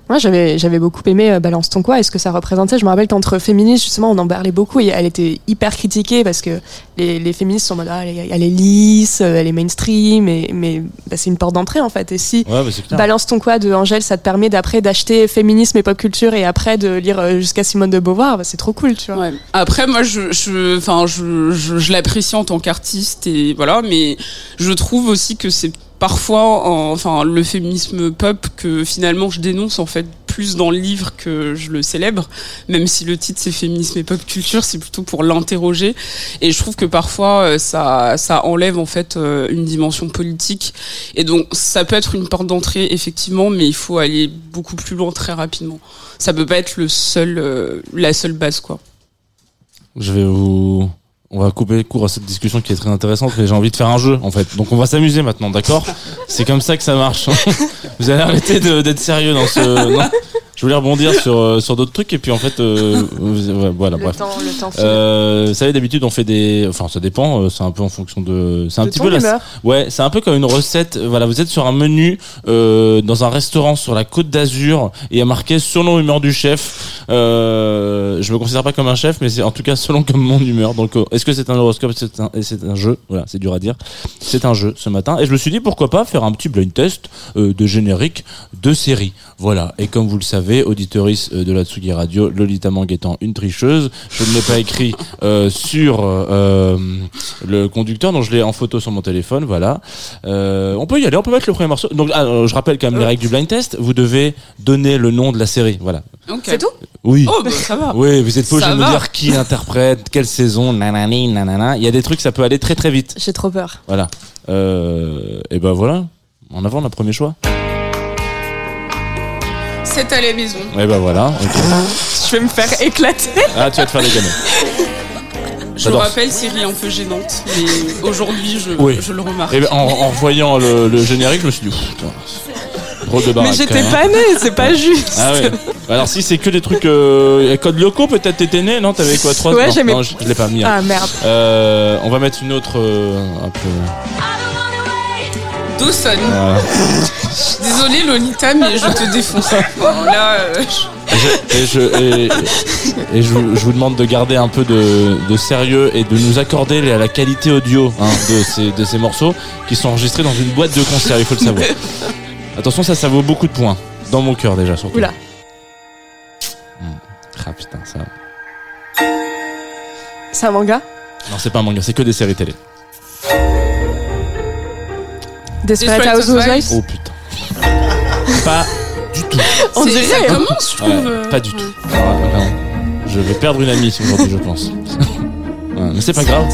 Speaker 3: Moi, j'avais, j'avais beaucoup aimé euh, Balance ton quoi et ce que ça représentait. Je me rappelle qu'entre féministes, justement, on en parlait beaucoup et elle était hyper critiquée parce que les, les féministes sont en mode, ah, elle, est, elle est lisse, euh, elle est mainstream, et, mais bah, c'est une porte d'entrée, en fait. Et si
Speaker 2: Ouais, bah.
Speaker 3: Balance ton quoi de Angèle, ça te permet d'après d'acheter féminisme et pop culture et après de lire euh, jusqu'à Simone de Beauvoir, bah, c'est trop cool, tu vois.
Speaker 4: Ouais. Après, moi, je, je, enfin, je, je, je l'apprécie en tant qu'artiste et voilà, mais je trouve aussi que c'est parfois, en- enfin, le féminisme pop que finalement je dénonce en fait plus dans le livre que je le célèbre, même si le titre c'est féminisme et pop culture, c'est plutôt pour l'interroger. Et je trouve que parfois euh, ça, ça enlève en fait euh, une dimension politique. Et donc ça peut être une porte d'entrée effectivement, mais il faut aller beaucoup plus loin très rapidement. Ça peut pas être le seul, euh, la seule base quoi.
Speaker 2: Je vais vous. On va couper court à cette discussion qui est très intéressante, mais j'ai envie de faire un jeu en fait. Donc on va s'amuser maintenant, d'accord? C'est comme ça que ça marche. Vous allez arrêter d'être sérieux dans ce. Non? Je voulais rebondir sur euh, sur d'autres trucs et puis en fait, euh, ouais, voilà,
Speaker 3: Le
Speaker 2: bref.
Speaker 3: temps, le temps.
Speaker 2: Euh, vous savez, d'habitude, on fait des. Enfin, ça dépend. euh, C'est un peu en fonction de. C'est un
Speaker 3: De
Speaker 2: petit peu la. Ouais, c'est un peu comme une recette. Voilà, vous êtes sur un menu euh, dans un restaurant sur la Côte d'Azur et il y a marqué selon humeur du chef. Euh, je me considère pas comme un chef, mais c'est en tout cas selon comme mon humeur. Donc, euh, est-ce que c'est un horoscope? C'est un, et c'est un jeu? Voilà, c'est dur à dire. C'est un jeu ce matin et je me suis dit pourquoi pas faire un petit blind test euh, de générique de série. Voilà. Et comme vous le savez, auditeurice euh, de la Tsugi Radio, Lolita Mang étant une tricheuse, je ne l'ai pas écrit euh, sur euh, le conducteur, donc je l'ai en photo sur mon téléphone. Voilà. Euh, on peut y aller, on peut mettre le premier morceau. Donc, ah, je rappelle quand même les règles du blind test. Vous devez donner le nom de la série. Voilà.
Speaker 3: C'est tout?
Speaker 2: Oui.
Speaker 4: Oh bah ça va.
Speaker 2: Oui, vous êtes pas obligé de me
Speaker 4: va.
Speaker 2: dire qui interprète, quelle saison, nanani, nanana. Il y a des trucs, ça peut aller très très vite.
Speaker 3: J'ai trop peur.
Speaker 2: Voilà. Euh, et ben voilà. En avant, le premier choix.
Speaker 4: C'est à la maison.
Speaker 2: Et ben voilà. ok.
Speaker 3: Je vais me faire éclater.
Speaker 2: Ah, tu vas te faire des gamins.
Speaker 4: Je
Speaker 2: J'adore.
Speaker 4: rappelle, Siri un peu gênante, mais aujourd'hui, je,
Speaker 2: Oui.
Speaker 4: je le remarque.
Speaker 2: Et ben, en, en revoyant le, le générique, je me suis dit, putain, drôle de
Speaker 3: Mais j'étais
Speaker 2: hein.
Speaker 3: pas née, c'est pas juste.
Speaker 2: Ah ouais. Alors si c'est que des trucs euh, code locaux, peut-être t'étais né, non? T'avais quoi trois
Speaker 3: Ouais,
Speaker 2: non,
Speaker 3: j'aimais-
Speaker 2: non, je, je l'ai pas mis. hein.
Speaker 3: Ah merde.
Speaker 2: Euh, on va mettre une autre euh, un peu.
Speaker 4: Dawson.
Speaker 2: voilà.
Speaker 4: Désolé Lolita, mais je te défonce. Bon, là, euh, je-
Speaker 2: Et je, et, et je, vous- je vous demande de garder un peu de, de sérieux et de nous accorder la, la qualité audio hein, de, ces, de ces morceaux qui sont enregistrés dans une boîte de concert, il faut le savoir. Attention, ça, ça vaut beaucoup de points. Dans mon cœur déjà, surtout.
Speaker 3: Oula.
Speaker 2: Ah putain, ça.
Speaker 3: C'est un manga?
Speaker 2: Non, c'est pas un manga, c'est que des séries télé.
Speaker 3: Desperate Housewives
Speaker 2: Oh putain. pas du tout.
Speaker 3: On dirait,
Speaker 4: ça commence, je trouve. euh,
Speaker 2: pas du tout. Non. Je vais perdre une amie aujourd'hui, je pense. Ouais, mais c'est pas grave.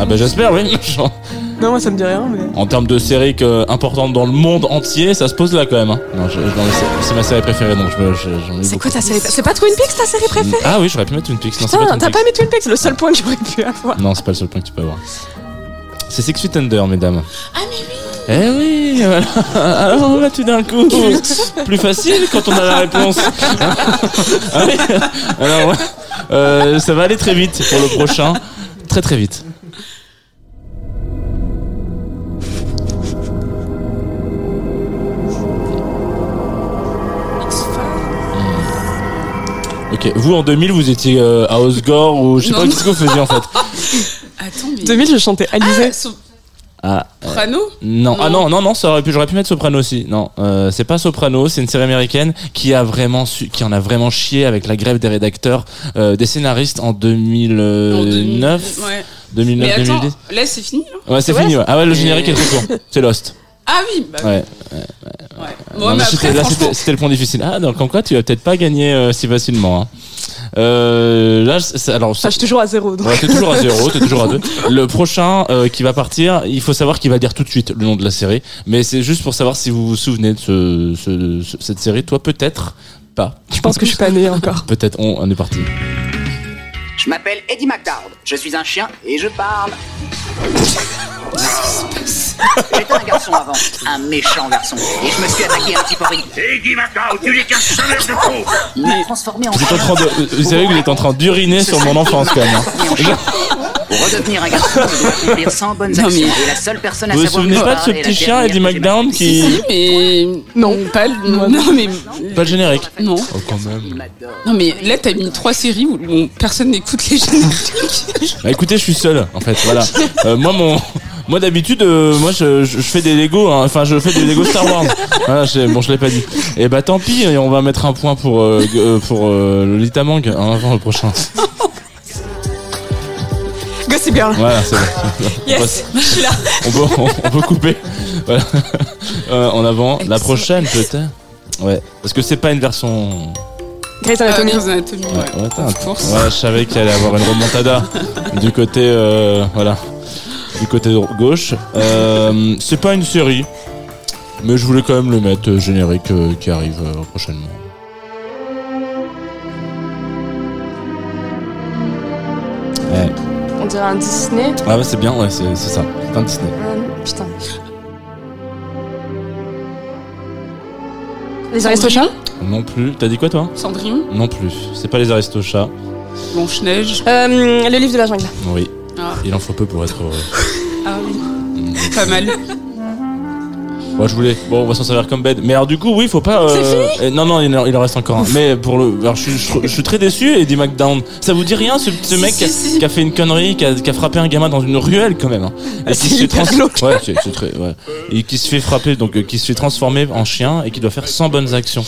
Speaker 2: Ah bah j'espère, oui.
Speaker 3: Non, moi ça me dit rien, mais.
Speaker 2: En termes de séries que- importantes dans le monde entier, ça se pose là quand même. Hein. Non, je- je- non, c'est- c'est ma série préférée, donc je me- je- j'en ai
Speaker 3: C'est
Speaker 2: beaucoup.
Speaker 3: quoi ta série C'est pas Twin Peaks ta série préférée?
Speaker 2: Ah oui, j'aurais pu mettre Twin Peaks. Non, c'est
Speaker 3: Putain,
Speaker 2: pas
Speaker 3: t'as pas mis Twin Peaks, c'est le seul point que j'aurais pu avoir.
Speaker 2: Non, c'est pas le seul point que tu peux avoir. C'est Six Feet Under, mesdames.
Speaker 4: Ah, mais oui.
Speaker 2: Eh oui, voilà. Alors là, tout d'un coup, plus facile quand on a la réponse. Ah oui. Alors, ouais. Euh, ça va aller très vite pour le prochain. Très très vite. Ok, vous en 2000, vous étiez euh, à Osgore ou je sais
Speaker 4: Non,
Speaker 2: pas
Speaker 4: non.
Speaker 2: qu'est-ce que vous faisiez en fait.
Speaker 4: Attends, mais.
Speaker 3: 2000, je chantais Alizé.
Speaker 4: Ah, Soprano
Speaker 2: Ah,
Speaker 4: Soprano
Speaker 2: Non, ah
Speaker 4: Non.
Speaker 2: non, non, ça aurait pu, j'aurais pu mettre Soprano aussi. Non, euh, c'est pas Soprano, c'est une série américaine qui a vraiment su, qui en a vraiment chié avec la grève des rédacteurs, euh, des scénaristes en
Speaker 4: En
Speaker 2: 2009,
Speaker 4: 2000, Ouais.
Speaker 2: 2009,
Speaker 4: Mais attends,
Speaker 2: 2010.
Speaker 4: là c'est fini là
Speaker 2: Ouais, c'est
Speaker 3: Ouais.
Speaker 2: fini. Ouais. Ah ouais, le générique est très court. C'est Lost.
Speaker 4: Ah oui, bah oui.
Speaker 2: Ouais.
Speaker 4: Ouais. Ouais,
Speaker 2: mais
Speaker 4: mais
Speaker 2: c'était-
Speaker 4: après,
Speaker 2: là,
Speaker 4: franchement,
Speaker 2: c'était le point difficile. Ah, donc comme quoi, tu vas peut-être pas gagner euh, si facilement. Hein. Euh, là, c'est- alors,
Speaker 3: Enfin, je suis toujours à zéro. donc.
Speaker 2: Ouais, t'es toujours à zéro, t'es toujours à deux. Le prochain euh, qui va partir, il faut savoir qu'il va dire tout de suite le nom de la série. Mais c'est juste pour savoir si vous vous souvenez de ce, ce- ce- cette série. Toi, peut-être pas.
Speaker 3: Je pense que je suis pas née encore.
Speaker 2: Peut-être on, on est parti.
Speaker 6: Je m'appelle Eddie McDowd. Je suis un chien et je parle. J'étais un garçon avant, un méchant garçon. Et je me suis attaqué à un petit porri.
Speaker 7: Eddie McDowd, tu n'es qu'un sonneur de faux
Speaker 6: Il m'a transformé en
Speaker 2: Vous êtes en train de, vous savez que vous êtes en train d'uriner sur mon enfance quand même.
Speaker 6: Pour redevenir un garçon, accomplir 100 bonnes
Speaker 4: Non,
Speaker 6: actions.
Speaker 4: mais-
Speaker 6: Et la seule personne à
Speaker 2: Vous vous
Speaker 6: savoir
Speaker 2: souvenez
Speaker 6: me
Speaker 2: pas de ce petit chien, Eddie McDown, qui,
Speaker 4: mais.
Speaker 3: Non.
Speaker 4: Pas le- Non, non, mais.
Speaker 2: pas le générique.
Speaker 4: Non.
Speaker 2: Oh, quand même.
Speaker 4: Non, mais là t'as mis trois séries où personne n'écoute les génériques.
Speaker 2: Bah écoutez, je suis seul en fait. Voilà. Euh, moi mon moi d'habitude euh, moi je, je, je fais des Lego hein. enfin je fais des Lego Star Wars. Voilà, je- bon je l'ai pas dit. Et bah tant pis, et on va mettre un point pour euh, euh, pour euh, Lolita Mang hein, avant le prochain.
Speaker 3: Gossip Girl.
Speaker 2: Voilà, c'est bon.
Speaker 3: Yes, je suis là.
Speaker 2: On peut on, on peut couper. Voilà. Euh, en avant la prochaine peut-être. Ouais, parce que c'est pas une version
Speaker 3: Grey's Anatomy.
Speaker 4: Grey's Anatomy,
Speaker 2: Ouais,
Speaker 4: ouais.
Speaker 2: ouais, t'as un-
Speaker 4: Of course.
Speaker 2: ouais, je savais qu'il allait avoir une remontada du côté, euh, voilà, du côté gauche. Euh, c'est pas une série, mais je voulais quand même le mettre euh, générique euh, qui arrive euh, prochainement. Ouais.
Speaker 3: Un Disney.
Speaker 2: Ah ouais, c'est bien, ouais, c'est c'est ça. C'est un Disney.
Speaker 3: Un- Putain. Les Aristochats
Speaker 2: Non plus. T'as dit quoi toi?
Speaker 4: Cendrillon,
Speaker 2: Non plus. C'est pas les Aristochats.
Speaker 4: Blanche-Neige.
Speaker 3: euh, Le livre de la jungle.
Speaker 2: Oui.
Speaker 4: Ah.
Speaker 2: Il en faut peu pour être heureux.
Speaker 4: Ah oui. Pas mal.
Speaker 2: Moi je voulais. Bon, on va s'en servir comme bed. Mais alors du coup, oui, faut pas. euh, euh, Non, non, il en, il en reste encore un. Mais pour le, alors je, suis- je, je suis très déçu. Eddie McDown, ça vous dit rien ce, mec qui, a, qui fait une connerie, qui a, qui a frappé un gamin dans une ruelle quand même. hein. Et qui
Speaker 3: c'est
Speaker 2: se fait trans-. Ouais, c'est c'est très. Ouais. Et qui se fait frapper, donc euh, qui se fait transformer en chien et qui doit faire 100 bonnes actions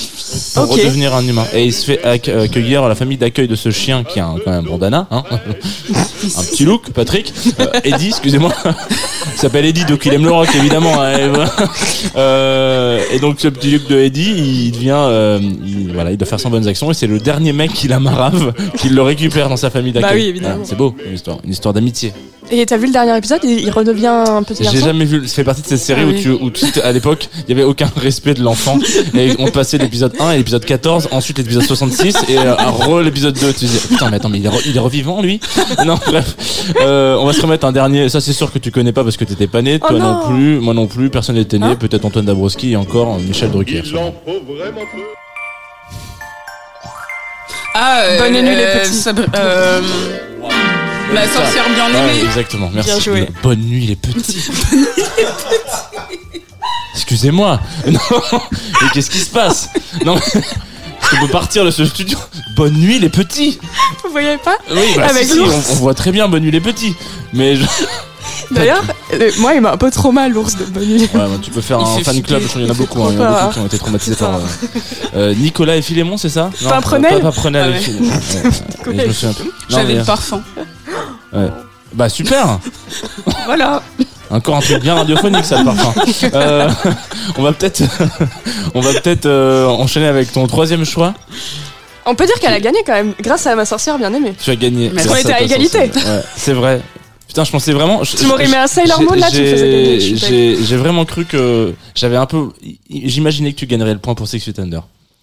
Speaker 2: pour
Speaker 3: Ok.
Speaker 2: redevenir un humain. Et il se fait acc- accueillir à la famille d'accueil de ce chien qui a un, quand même un bandana, hein. un petit look, Patrick. Euh, Eddie, excusez-moi. Il s'appelle Eddie, donc il aime le rock évidemment. hein. Euh, et donc ce petit look de Eddie, il devient, euh, il, voilà, il doit faire 100 bonnes actions et c'est le dernier mec qui la marave, qui le récupère dans sa famille d'accueil.
Speaker 3: Bah oui, évidemment.
Speaker 2: Ah, c'est beau, une histoire, une histoire d'amitié.
Speaker 3: Et t'as vu le dernier épisode Il il redevient un petit
Speaker 2: J'ai
Speaker 3: garçon
Speaker 2: jamais vu. Ça fait partie de ces séries
Speaker 4: Ah
Speaker 2: où
Speaker 4: oui.
Speaker 2: tu, où tu- à l'époque, il y avait aucun respect de l'enfant et on passait l'épisode 1 et l'épisode 14, ensuite l'épisode 66 et euh, à re l'épisode 2. Tu disais putain mais attends mais il est, re- il est revivant lui? Non bref. Euh, on va se remettre un dernier. Ça c'est sûr que tu connais pas parce que t'étais pas né.
Speaker 3: Oh
Speaker 2: Toi non.
Speaker 3: non.
Speaker 2: plus. Moi non plus. Personne n'était né.
Speaker 3: Hein
Speaker 2: Peut-être Antoine Dabrowski et encore Michel Drucker.
Speaker 7: Il en faut vraiment peu.
Speaker 4: Ah, euh,
Speaker 3: Bonne nuit, les
Speaker 4: euh,
Speaker 3: petits.
Speaker 4: La sorcière bien aimée.
Speaker 2: exactement. Merci.
Speaker 3: Bien joué.
Speaker 2: Bonne nuit les petits. Excusez-moi. Non. Mais qu'est-ce qui se passe Non. On peut partir de ce studio. Bonne nuit les petits.
Speaker 3: Vous voyez pas
Speaker 2: Oui, bah,
Speaker 3: Avec
Speaker 2: si, si, on, on voit très bien Bonne nuit les petits. Mais je...
Speaker 3: D'ailleurs, euh, moi, il m'a un peu trauma l'ours de Bonne Nuit.
Speaker 2: ouais, bah, tu peux faire
Speaker 4: Il
Speaker 2: un fan club. crois qu'il y en a
Speaker 3: Il
Speaker 2: beaucoup. hein, Il y en a
Speaker 3: trop
Speaker 2: beaucoup qui ont été traumatisés par euh, euh, Nicolas et Philémon, c'est ça? Non, Pas
Speaker 4: Ah ouais.
Speaker 2: Ouais, souviens plus. Non,
Speaker 4: J'avais le parfum.
Speaker 2: ouais. Bah super.
Speaker 4: Voilà.
Speaker 2: Encore un truc bien radiophonique, ça, le parfum. Euh, on va peut-être, on va peut-être euh, enchaîner avec ton troisième choix.
Speaker 3: On peut dire qu'elle a gagné quand même, grâce à ma sorcière bien aimée.
Speaker 2: Tu as gagné.
Speaker 4: Mais
Speaker 2: grâce
Speaker 3: on était à égalité.
Speaker 2: Ouais, c'est vrai. Putain, je pensais vraiment. je-
Speaker 3: Tu m'aurais mis un Sailor Moon là, tu me faisais gagner.
Speaker 2: J'ai vraiment cru que j'avais un peu. J'imaginais que tu gagnerais le point pour Six Feet Under.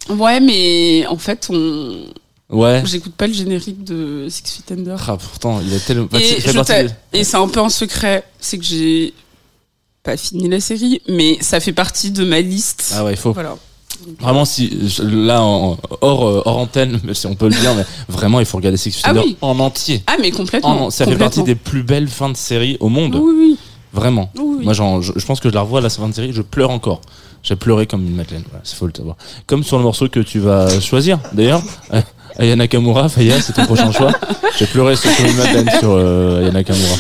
Speaker 4: Ouais, mais en fait, on...
Speaker 2: Ouais.
Speaker 4: j'écoute pas le générique de Six Feet Under.
Speaker 2: Ah, pourtant, il a tellement. bah,
Speaker 4: Et,
Speaker 2: des-
Speaker 4: et c'est un peu un secret, c'est que j'ai pas fini la série, mais ça fait partie de ma liste.
Speaker 2: Ah ouais, il faut.
Speaker 4: Voilà.
Speaker 2: Vraiment, si là, en- hors, euh, hors antenne, si on peut le dire, mais vraiment, il faut regarder Six Feet
Speaker 4: Ah oui.
Speaker 2: en entier.
Speaker 4: Ah, mais complètement.
Speaker 2: En- ça fait
Speaker 4: complètement.
Speaker 2: partie des plus belles fins de série au monde.
Speaker 4: Oui, oui.
Speaker 2: Vraiment.
Speaker 4: oui.
Speaker 2: Moi, j'en- je, je pense que je la revois à la fin de série, je pleure encore. J'ai pleuré comme une madeleine. Voilà, c'est faut le savoir. Comme sur le morceau que tu vas choisir, d'ailleurs. Euh, Aya Nakamura, Faya, c'est ton prochain choix. J'ai pleuré sur une madeleine sur euh, Aya Nakamura.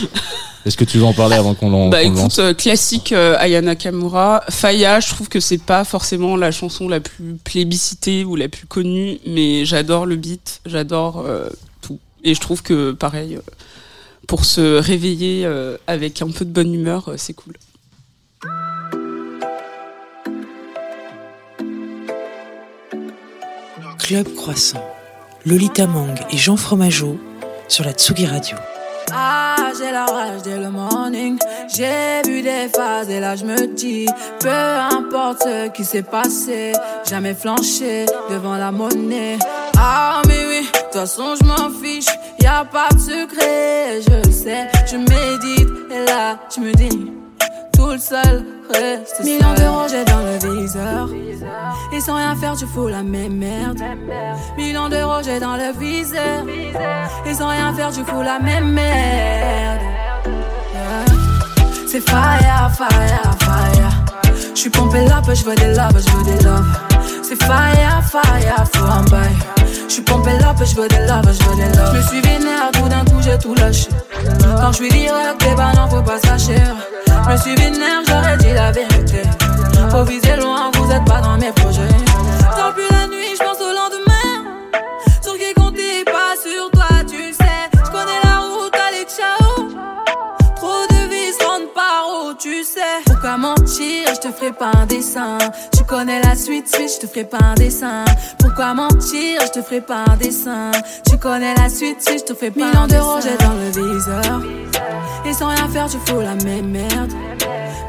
Speaker 2: Est-ce que tu veux en parler avant qu'on l'en
Speaker 4: Bah
Speaker 2: qu'on le lance
Speaker 4: écoute, euh, classique euh, Ayana Kamura. Faya, je trouve que c'est pas forcément la chanson la plus plébiscitée ou la plus connue, mais j'adore le beat, j'adore euh, tout. Et je trouve que pareil, pour se réveiller euh, avec un peu de bonne humeur, euh, c'est cool.
Speaker 1: Club Croissant, Lolita Mang et Jean Fromageau sur la Tsugi Radio.
Speaker 8: J'ai la rage dès le morning. J'ai vu des phases et là je me dis, peu importe ce qui s'est passé, jamais flanché devant la monnaie. Ah, mais oui, de toute façon je m'en fiche, y a pas de secret, je le sais. Je médite et là je me dis, tout le seul reste Millions de rangés dans le viseur. Et sans rien faire, tu fous la même merde. Millions de rangés dans le viseur. Et sans rien faire, tu fous la même merde. Yeah. C'est fire, fire, fire. J'suis pompé là, je veux des love, je veux des love. C'est fire, fire, faut un bail. J'suis pompé là, je veux des love, je veux des love. J'me suis vénère, tout d'un coup j'ai tout lâché. Quand j'suis direct, eh ben non, faut pas se lâcher. J'me suis vénère, j'aurais dit la vérité. Faut viser loin, vous êtes pas dans mes projets. Mentir, je te ferai pas un dessin. Tu connais la suite, suite, je te ferai pas un dessin. Pourquoi mentir, je te ferai pas un dessin. Tu connais la suite, suite, je te ferai pas un dessin. Millions d'euros, j'ai dans le viseur. Et sans rien faire, tu fous la même merde.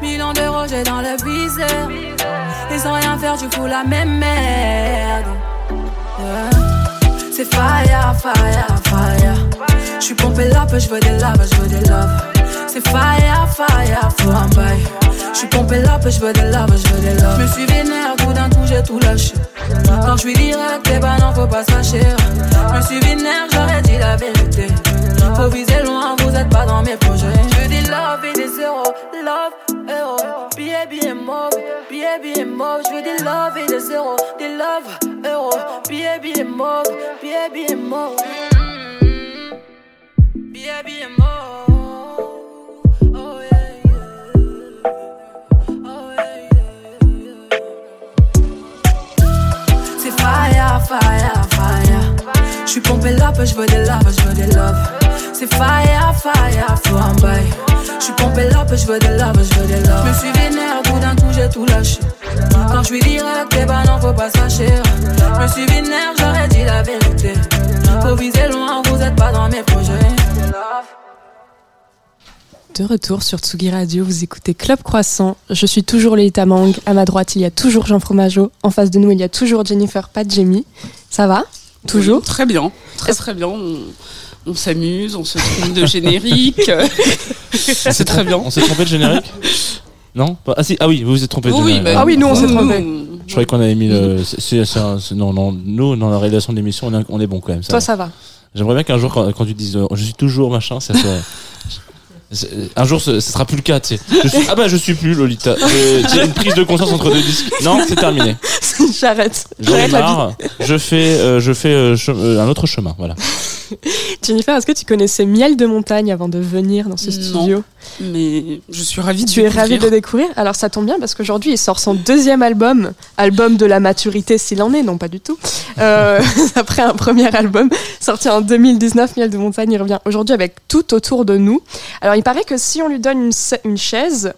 Speaker 8: Millions d'euros, j'ai dans le viseur. Et sans rien faire, tu fous la même merde. Yeah. C'est fire, fire, fire. J'suis pompé là, je veux des love, je veux des love. C'est fire, fire, faut un bail. J'suis pompé là, je veux des love, je veux des love. J'me suis vénère, tout d'un coup j'ai tout lâché. Quand j'suis direct, eh ben non, faut pas se. J'me suis vénère, j'aurais dit la vérité. Faut viser loin, vous êtes pas dans mes projets. J'veux des love et des zéros, love, héros. Billet, billet mauve, billet, billet mauve. J'veux des love et des zéros, des love, héros. Billet, billet mauve, billet, billet mauve. Billet, billet mauve. Fire, fire, fire. J'suis pompé là, je veux des love, je veux des love. C'est fire, fire, faut un bail. J'suis pompé là, je veux des love, je veux des love. J'me suis vénère, tout d'un coup j'ai tout lâché. Quand j'suis direct, eh ben non, faut pas fâcher. J'me suis vénère, j'aurais dit la vérité. Faut viser loin, vous êtes pas dans mes projets.
Speaker 3: De retour sur Tsugi Radio, vous écoutez Club Croissant. Je suis toujours Leïta Mang. À ma droite, il y a toujours Jean Fromageau. En face de nous, il y a toujours Jennifer, pas Jamie. Ça va? Toujours?
Speaker 4: Oui, Très bien, très très bien. On, on s'amuse, on se trompe de générique. C'est très bien.
Speaker 2: On s'est trompé de générique? Non? Ah si, ah oui, vous vous êtes trompé de
Speaker 4: Oui,
Speaker 2: générique.
Speaker 4: bah,
Speaker 3: Ah oui, nous, on s'est trompé.
Speaker 2: Je croyais qu'on avait mis le. un- non, non, nous, dans la réalisation de l'émission, on est, on est bon quand même. ça
Speaker 3: Toi,
Speaker 2: va.
Speaker 3: ça va.
Speaker 2: J'aimerais bien qu'un jour, quand, quand tu dises euh, je suis toujours machin, ça soit. Un jour, ce, ce sera plus le cas. tu sais. Je suis- ah bah, je suis plus Lolita. J'ai j'ai une prise de conscience entre deux disques. Non, c'est terminé.
Speaker 3: J'arrête.
Speaker 2: J'en ai
Speaker 3: J'arrête la vie.
Speaker 2: marre. Je fais, euh, je fais euh, che- euh, un autre chemin. Voilà.
Speaker 3: Jennifer, est-ce que tu connaissais Miel de Montagne avant de venir dans ce
Speaker 4: Non.
Speaker 3: studio?
Speaker 4: Mais je suis ravie de
Speaker 3: Tu es ravie de découvrir Alors ça tombe bien parce qu'aujourd'hui il sort son deuxième album, album de la maturité s'il en est, non pas du tout. Euh, après un premier album sorti en 2019, Miel de Montagne, il revient aujourd'hui avec tout autour de nous. Alors il paraît que si on lui donne une, une chaise,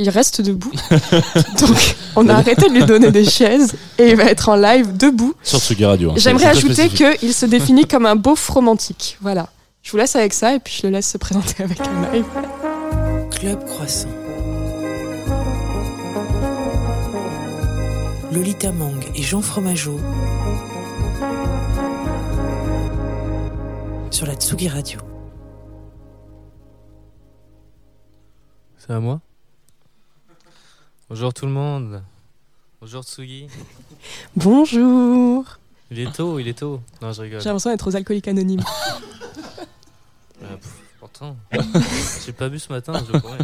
Speaker 3: il reste debout. Donc on a arrêté de lui donner des chaises et il va être en live debout.
Speaker 2: Sur Tsugi Radio. hein.
Speaker 3: J'aimerais ajouter qu'il se définit comme un beauf romantique. Voilà. Je vous laisse avec ça et puis je le laisse se présenter avec un live.
Speaker 1: Club Croissant. Lolita Mang et Jean Fromageau sur la Tsugi Radio.
Speaker 9: C'est à moi? Bonjour tout le monde. Bonjour Tsugi.
Speaker 3: Bonjour.
Speaker 9: Il est tôt, il est tôt. Non, je rigole.
Speaker 3: J'ai l'impression d'être aux alcooliques anonymes.
Speaker 9: Euh, pff, pourtant, j'ai pas bu ce matin, je pourrais.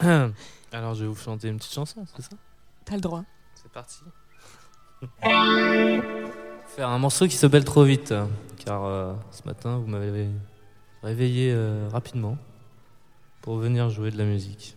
Speaker 9: Alors, je vais vous chanter une petite chanson, c'est ça?
Speaker 3: T'as le droit.
Speaker 9: C'est parti. Faire un morceau qui s'appelle Trop vite, car euh, ce matin, vous m'avez réveillé euh, rapidement pour venir jouer de la musique.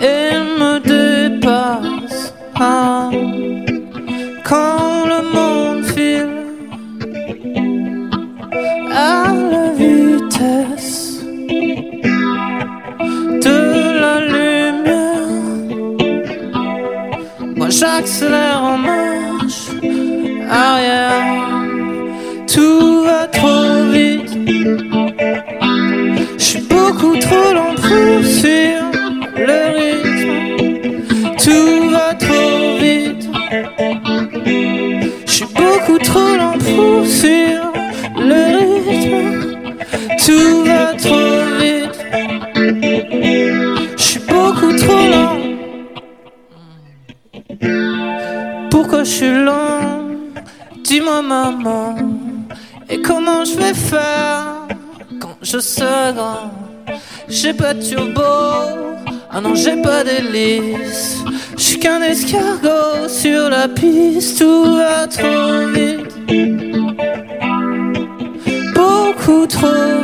Speaker 10: et me dépasse. Quand le monde file à la vitesse de la lumière. Moi j'accélère J'ai pas de turbo, ah non j'ai pas d'hélice. Je suis qu'un escargot sur la piste, tout va trop vite. Beaucoup trop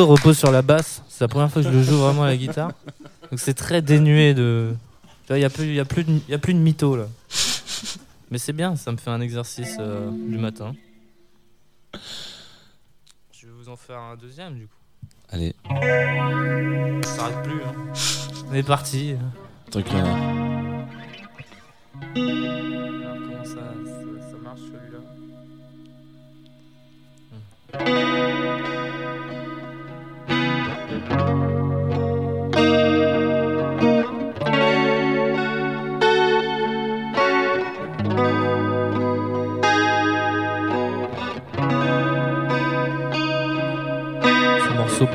Speaker 9: morceau repose sur la basse. C'est la première fois que je le joue vraiment à la guitare. Donc c'est très dénué de. Il n'y a, plus- y a, plus de- y a plus de mytho là. Mais c'est bien, ça me fait un exercice euh, du matin. Je vais vous en faire un deuxième du coup.
Speaker 2: Allez,
Speaker 9: Ça s'arrête plus. hein. On est parti.
Speaker 2: truc là.
Speaker 10: Alors comment ça, ça, ça marche celui-là? Ce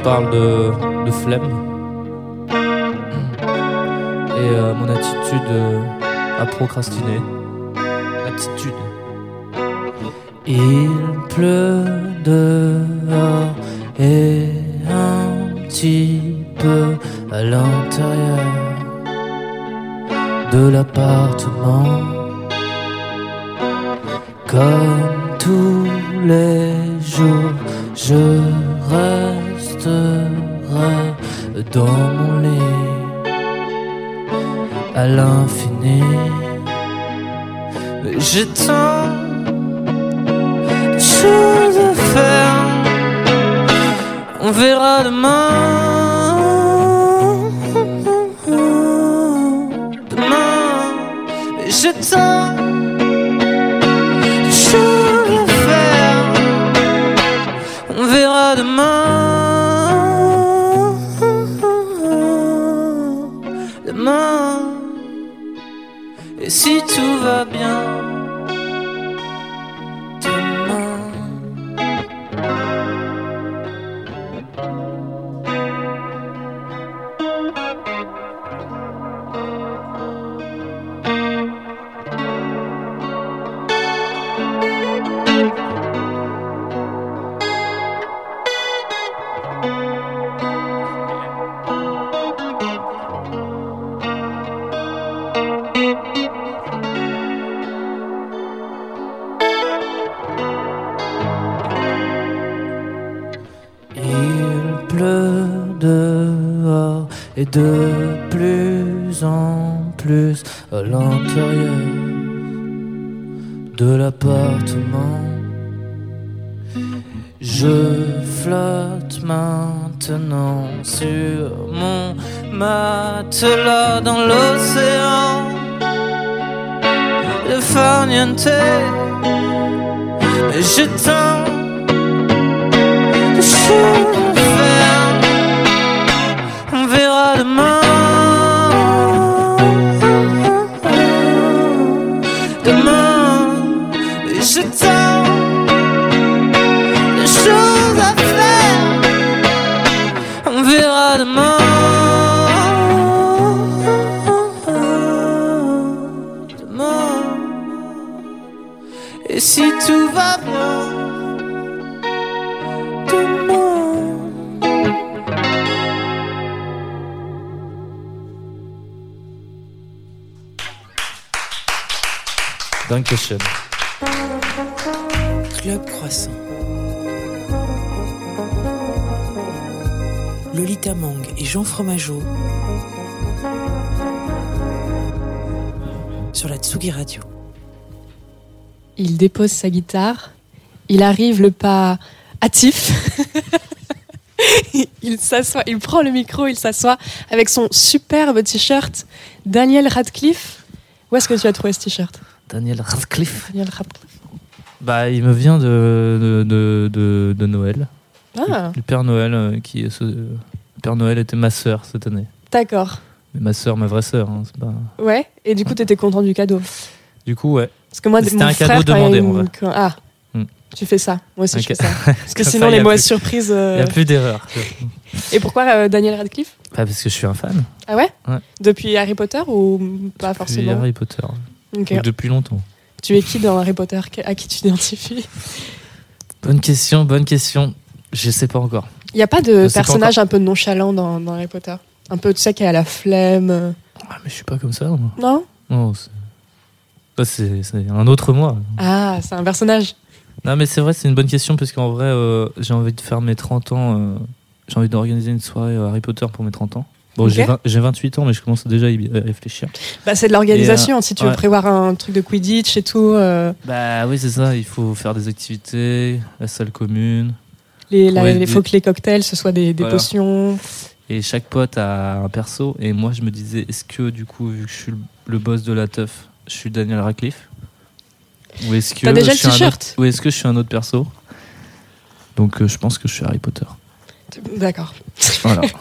Speaker 10: parle de, de flemme et euh, mon attitude euh, à procrastiner. Attitude. Il pleut dehors et un petit à l'intérieur de l'appartement. Comme tous les jours, je resterai dans mon lit à l'infini. J'ai tant de choses à faire. On verra. Demain, Mais matelas dans l'océan de farniente. Mais j'ai tant de faire. On verra demain. Demain, j'ai tant de choses à faire. On verra. Demain. Tout va bien. Demain. Dankeschön.
Speaker 1: Club Croissant. Lolita Mang et Jean Fromageau sur la Tsugi Radio.
Speaker 3: Il dépose sa guitare, il arrive le pas hâtif. il s'assoit, il prend le micro, il s'assoit avec son superbe t-shirt Daniel Radcliffe. Où est-ce que tu as trouvé ce t-shirt?
Speaker 10: Daniel Radcliffe.
Speaker 3: Daniel Radcliffe.
Speaker 10: Bah, il me vient de, de, de, de- Noël.
Speaker 3: Ah,
Speaker 10: Du Père Noël, euh, qui est ce- le Père Noël était ma sœur cette année.
Speaker 3: d'accord.
Speaker 10: Mais ma sœur, ma vraie sœur. hein, pas...
Speaker 3: Ouais, et du coup, t'étais content du cadeau?
Speaker 10: Du coup, ouais.
Speaker 3: Parce que moi,
Speaker 10: C'était
Speaker 3: mon
Speaker 10: un
Speaker 3: frère,
Speaker 10: cadeau demandé,
Speaker 3: une-
Speaker 10: en vrai.
Speaker 3: quand- Ah,
Speaker 10: Hmm.
Speaker 3: tu fais ça. Moi aussi, je fais ça. Parce que sinon,
Speaker 10: ça,
Speaker 3: les mauvaises
Speaker 10: plus-
Speaker 3: surprises.
Speaker 10: Il
Speaker 3: euh,
Speaker 10: n'y a plus d'erreur.
Speaker 3: Et pourquoi euh, Daniel Radcliffe
Speaker 10: parce que je suis un fan.
Speaker 3: Ah ouais,
Speaker 10: Ouais.
Speaker 3: Depuis Harry Potter ou pas
Speaker 10: Depuis
Speaker 3: forcément
Speaker 10: Harry Potter. Ou Depuis longtemps.
Speaker 3: Tu es qui dans Harry Potter À qui tu t'identifies
Speaker 10: Bonne question, bonne question. Je sais pas encore.
Speaker 3: Il n'y a pas
Speaker 10: Je
Speaker 3: de
Speaker 10: pas
Speaker 3: personnage un peu nonchalant dans, dans Harry Potter Un peu, tu sais, qui a la flemme. euh,
Speaker 10: Ah, mais je suis pas comme ça. Moi.
Speaker 3: Non
Speaker 10: Non, c'est- un autre moi.
Speaker 3: Ah, c'est un personnage.
Speaker 10: Non, mais c'est vrai, c'est une bonne question parce qu'en vrai, euh, j'ai envie de faire mes 30 ans. euh, j'ai envie d'organiser une soirée euh, Harry Potter pour mes 30 ans. Bon,
Speaker 3: Ok.
Speaker 10: j'ai vingt- j'ai 28 ans, mais je commence déjà à y réfléchir.
Speaker 3: Bah, c'est de l'organisation.
Speaker 10: Euh,
Speaker 3: si tu veux prévoir un truc de Quidditch et tout, euh,
Speaker 10: Bah oui, c'est ça. Il faut faire des activités, la salle commune.
Speaker 3: les, la- il faut que les cocktails, ce soit des, des
Speaker 10: Voilà.
Speaker 3: potions.
Speaker 10: Et chaque pote a un perso. Et moi, je me disais, est-ce que du coup, vu que je suis le boss de la teuf, je suis Daniel Radcliffe Ou est-ce que
Speaker 3: T'as déjà
Speaker 10: je
Speaker 3: le
Speaker 10: suis un
Speaker 3: t-shirt
Speaker 10: autre- Ou est-ce que je suis un autre perso? Donc euh, je pense que je suis Harry Potter.
Speaker 3: D'accord.
Speaker 10: Voilà.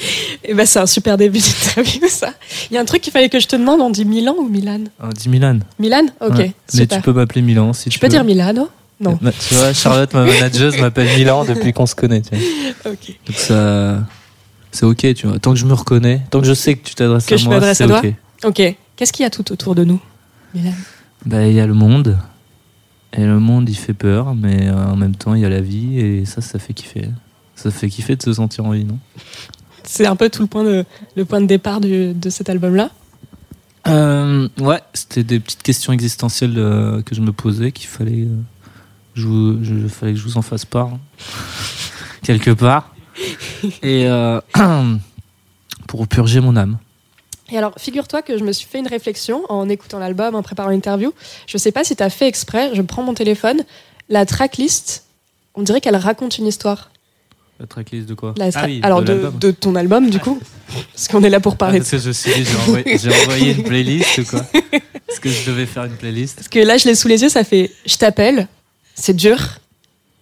Speaker 3: Et ben c'est un super début d'interview ça. Il y a un truc qu'il fallait que je te demande, on dit Milan ou Milan?
Speaker 10: On dit Milan.
Speaker 3: Milan? Ok,
Speaker 10: Ouais. Mais
Speaker 3: super.
Speaker 10: tu peux m'appeler Milan si
Speaker 3: Je
Speaker 10: tu
Speaker 3: peux
Speaker 10: veux.
Speaker 3: dire Milano Non?
Speaker 10: Ma- Tu vois, Charlotte, ma manageuse, m'appelle Milan depuis qu'on se connaît. Tu vois.
Speaker 3: Ok.
Speaker 10: Donc ça, c'est ok, tu vois. Tant que je me reconnais, tant que je sais que tu t'adresses
Speaker 3: Que
Speaker 10: à
Speaker 3: je
Speaker 10: moi,
Speaker 3: m'adresse
Speaker 10: c'est
Speaker 3: toi
Speaker 10: ok.
Speaker 3: Ok. Qu'est-ce qu'il y a tout autour de nous Milan
Speaker 10: Bah, il y a le monde. Et le monde, il fait peur, mais euh, en même temps, il y a la vie, et ça, ça fait kiffer. Ça fait kiffer de se sentir en vie, non?
Speaker 3: C'est un peu tout le point de, le point de départ du- de cet album-là?
Speaker 10: Euh, Ouais, c'était des petites questions existentielles euh, que je me posais, qu'il fallait, euh, je vous- je- fallait que je vous en fasse part, hein. quelque part. Et euh, pour purger mon âme.
Speaker 3: Et alors, figure-toi que je me suis fait une réflexion en écoutant l'album, en préparant l'interview. Je sais pas si tu as fait exprès, je prends mon téléphone. La tracklist, on dirait qu'elle raconte une histoire.
Speaker 10: La tracklist de quoi?
Speaker 3: La tra-
Speaker 10: Ah oui,
Speaker 3: alors,
Speaker 10: de
Speaker 3: de,
Speaker 10: l'album.
Speaker 3: de ton album, du coup. Parce qu'on est là pour
Speaker 10: Ah,
Speaker 3: parler de
Speaker 10: parce que je suis j'ai envoyé, une playlist ou quoi? Est-ce que je devais faire une playlist
Speaker 3: Parce que là, je l'ai sous les yeux, ça fait Je t'appelle, c'est dur,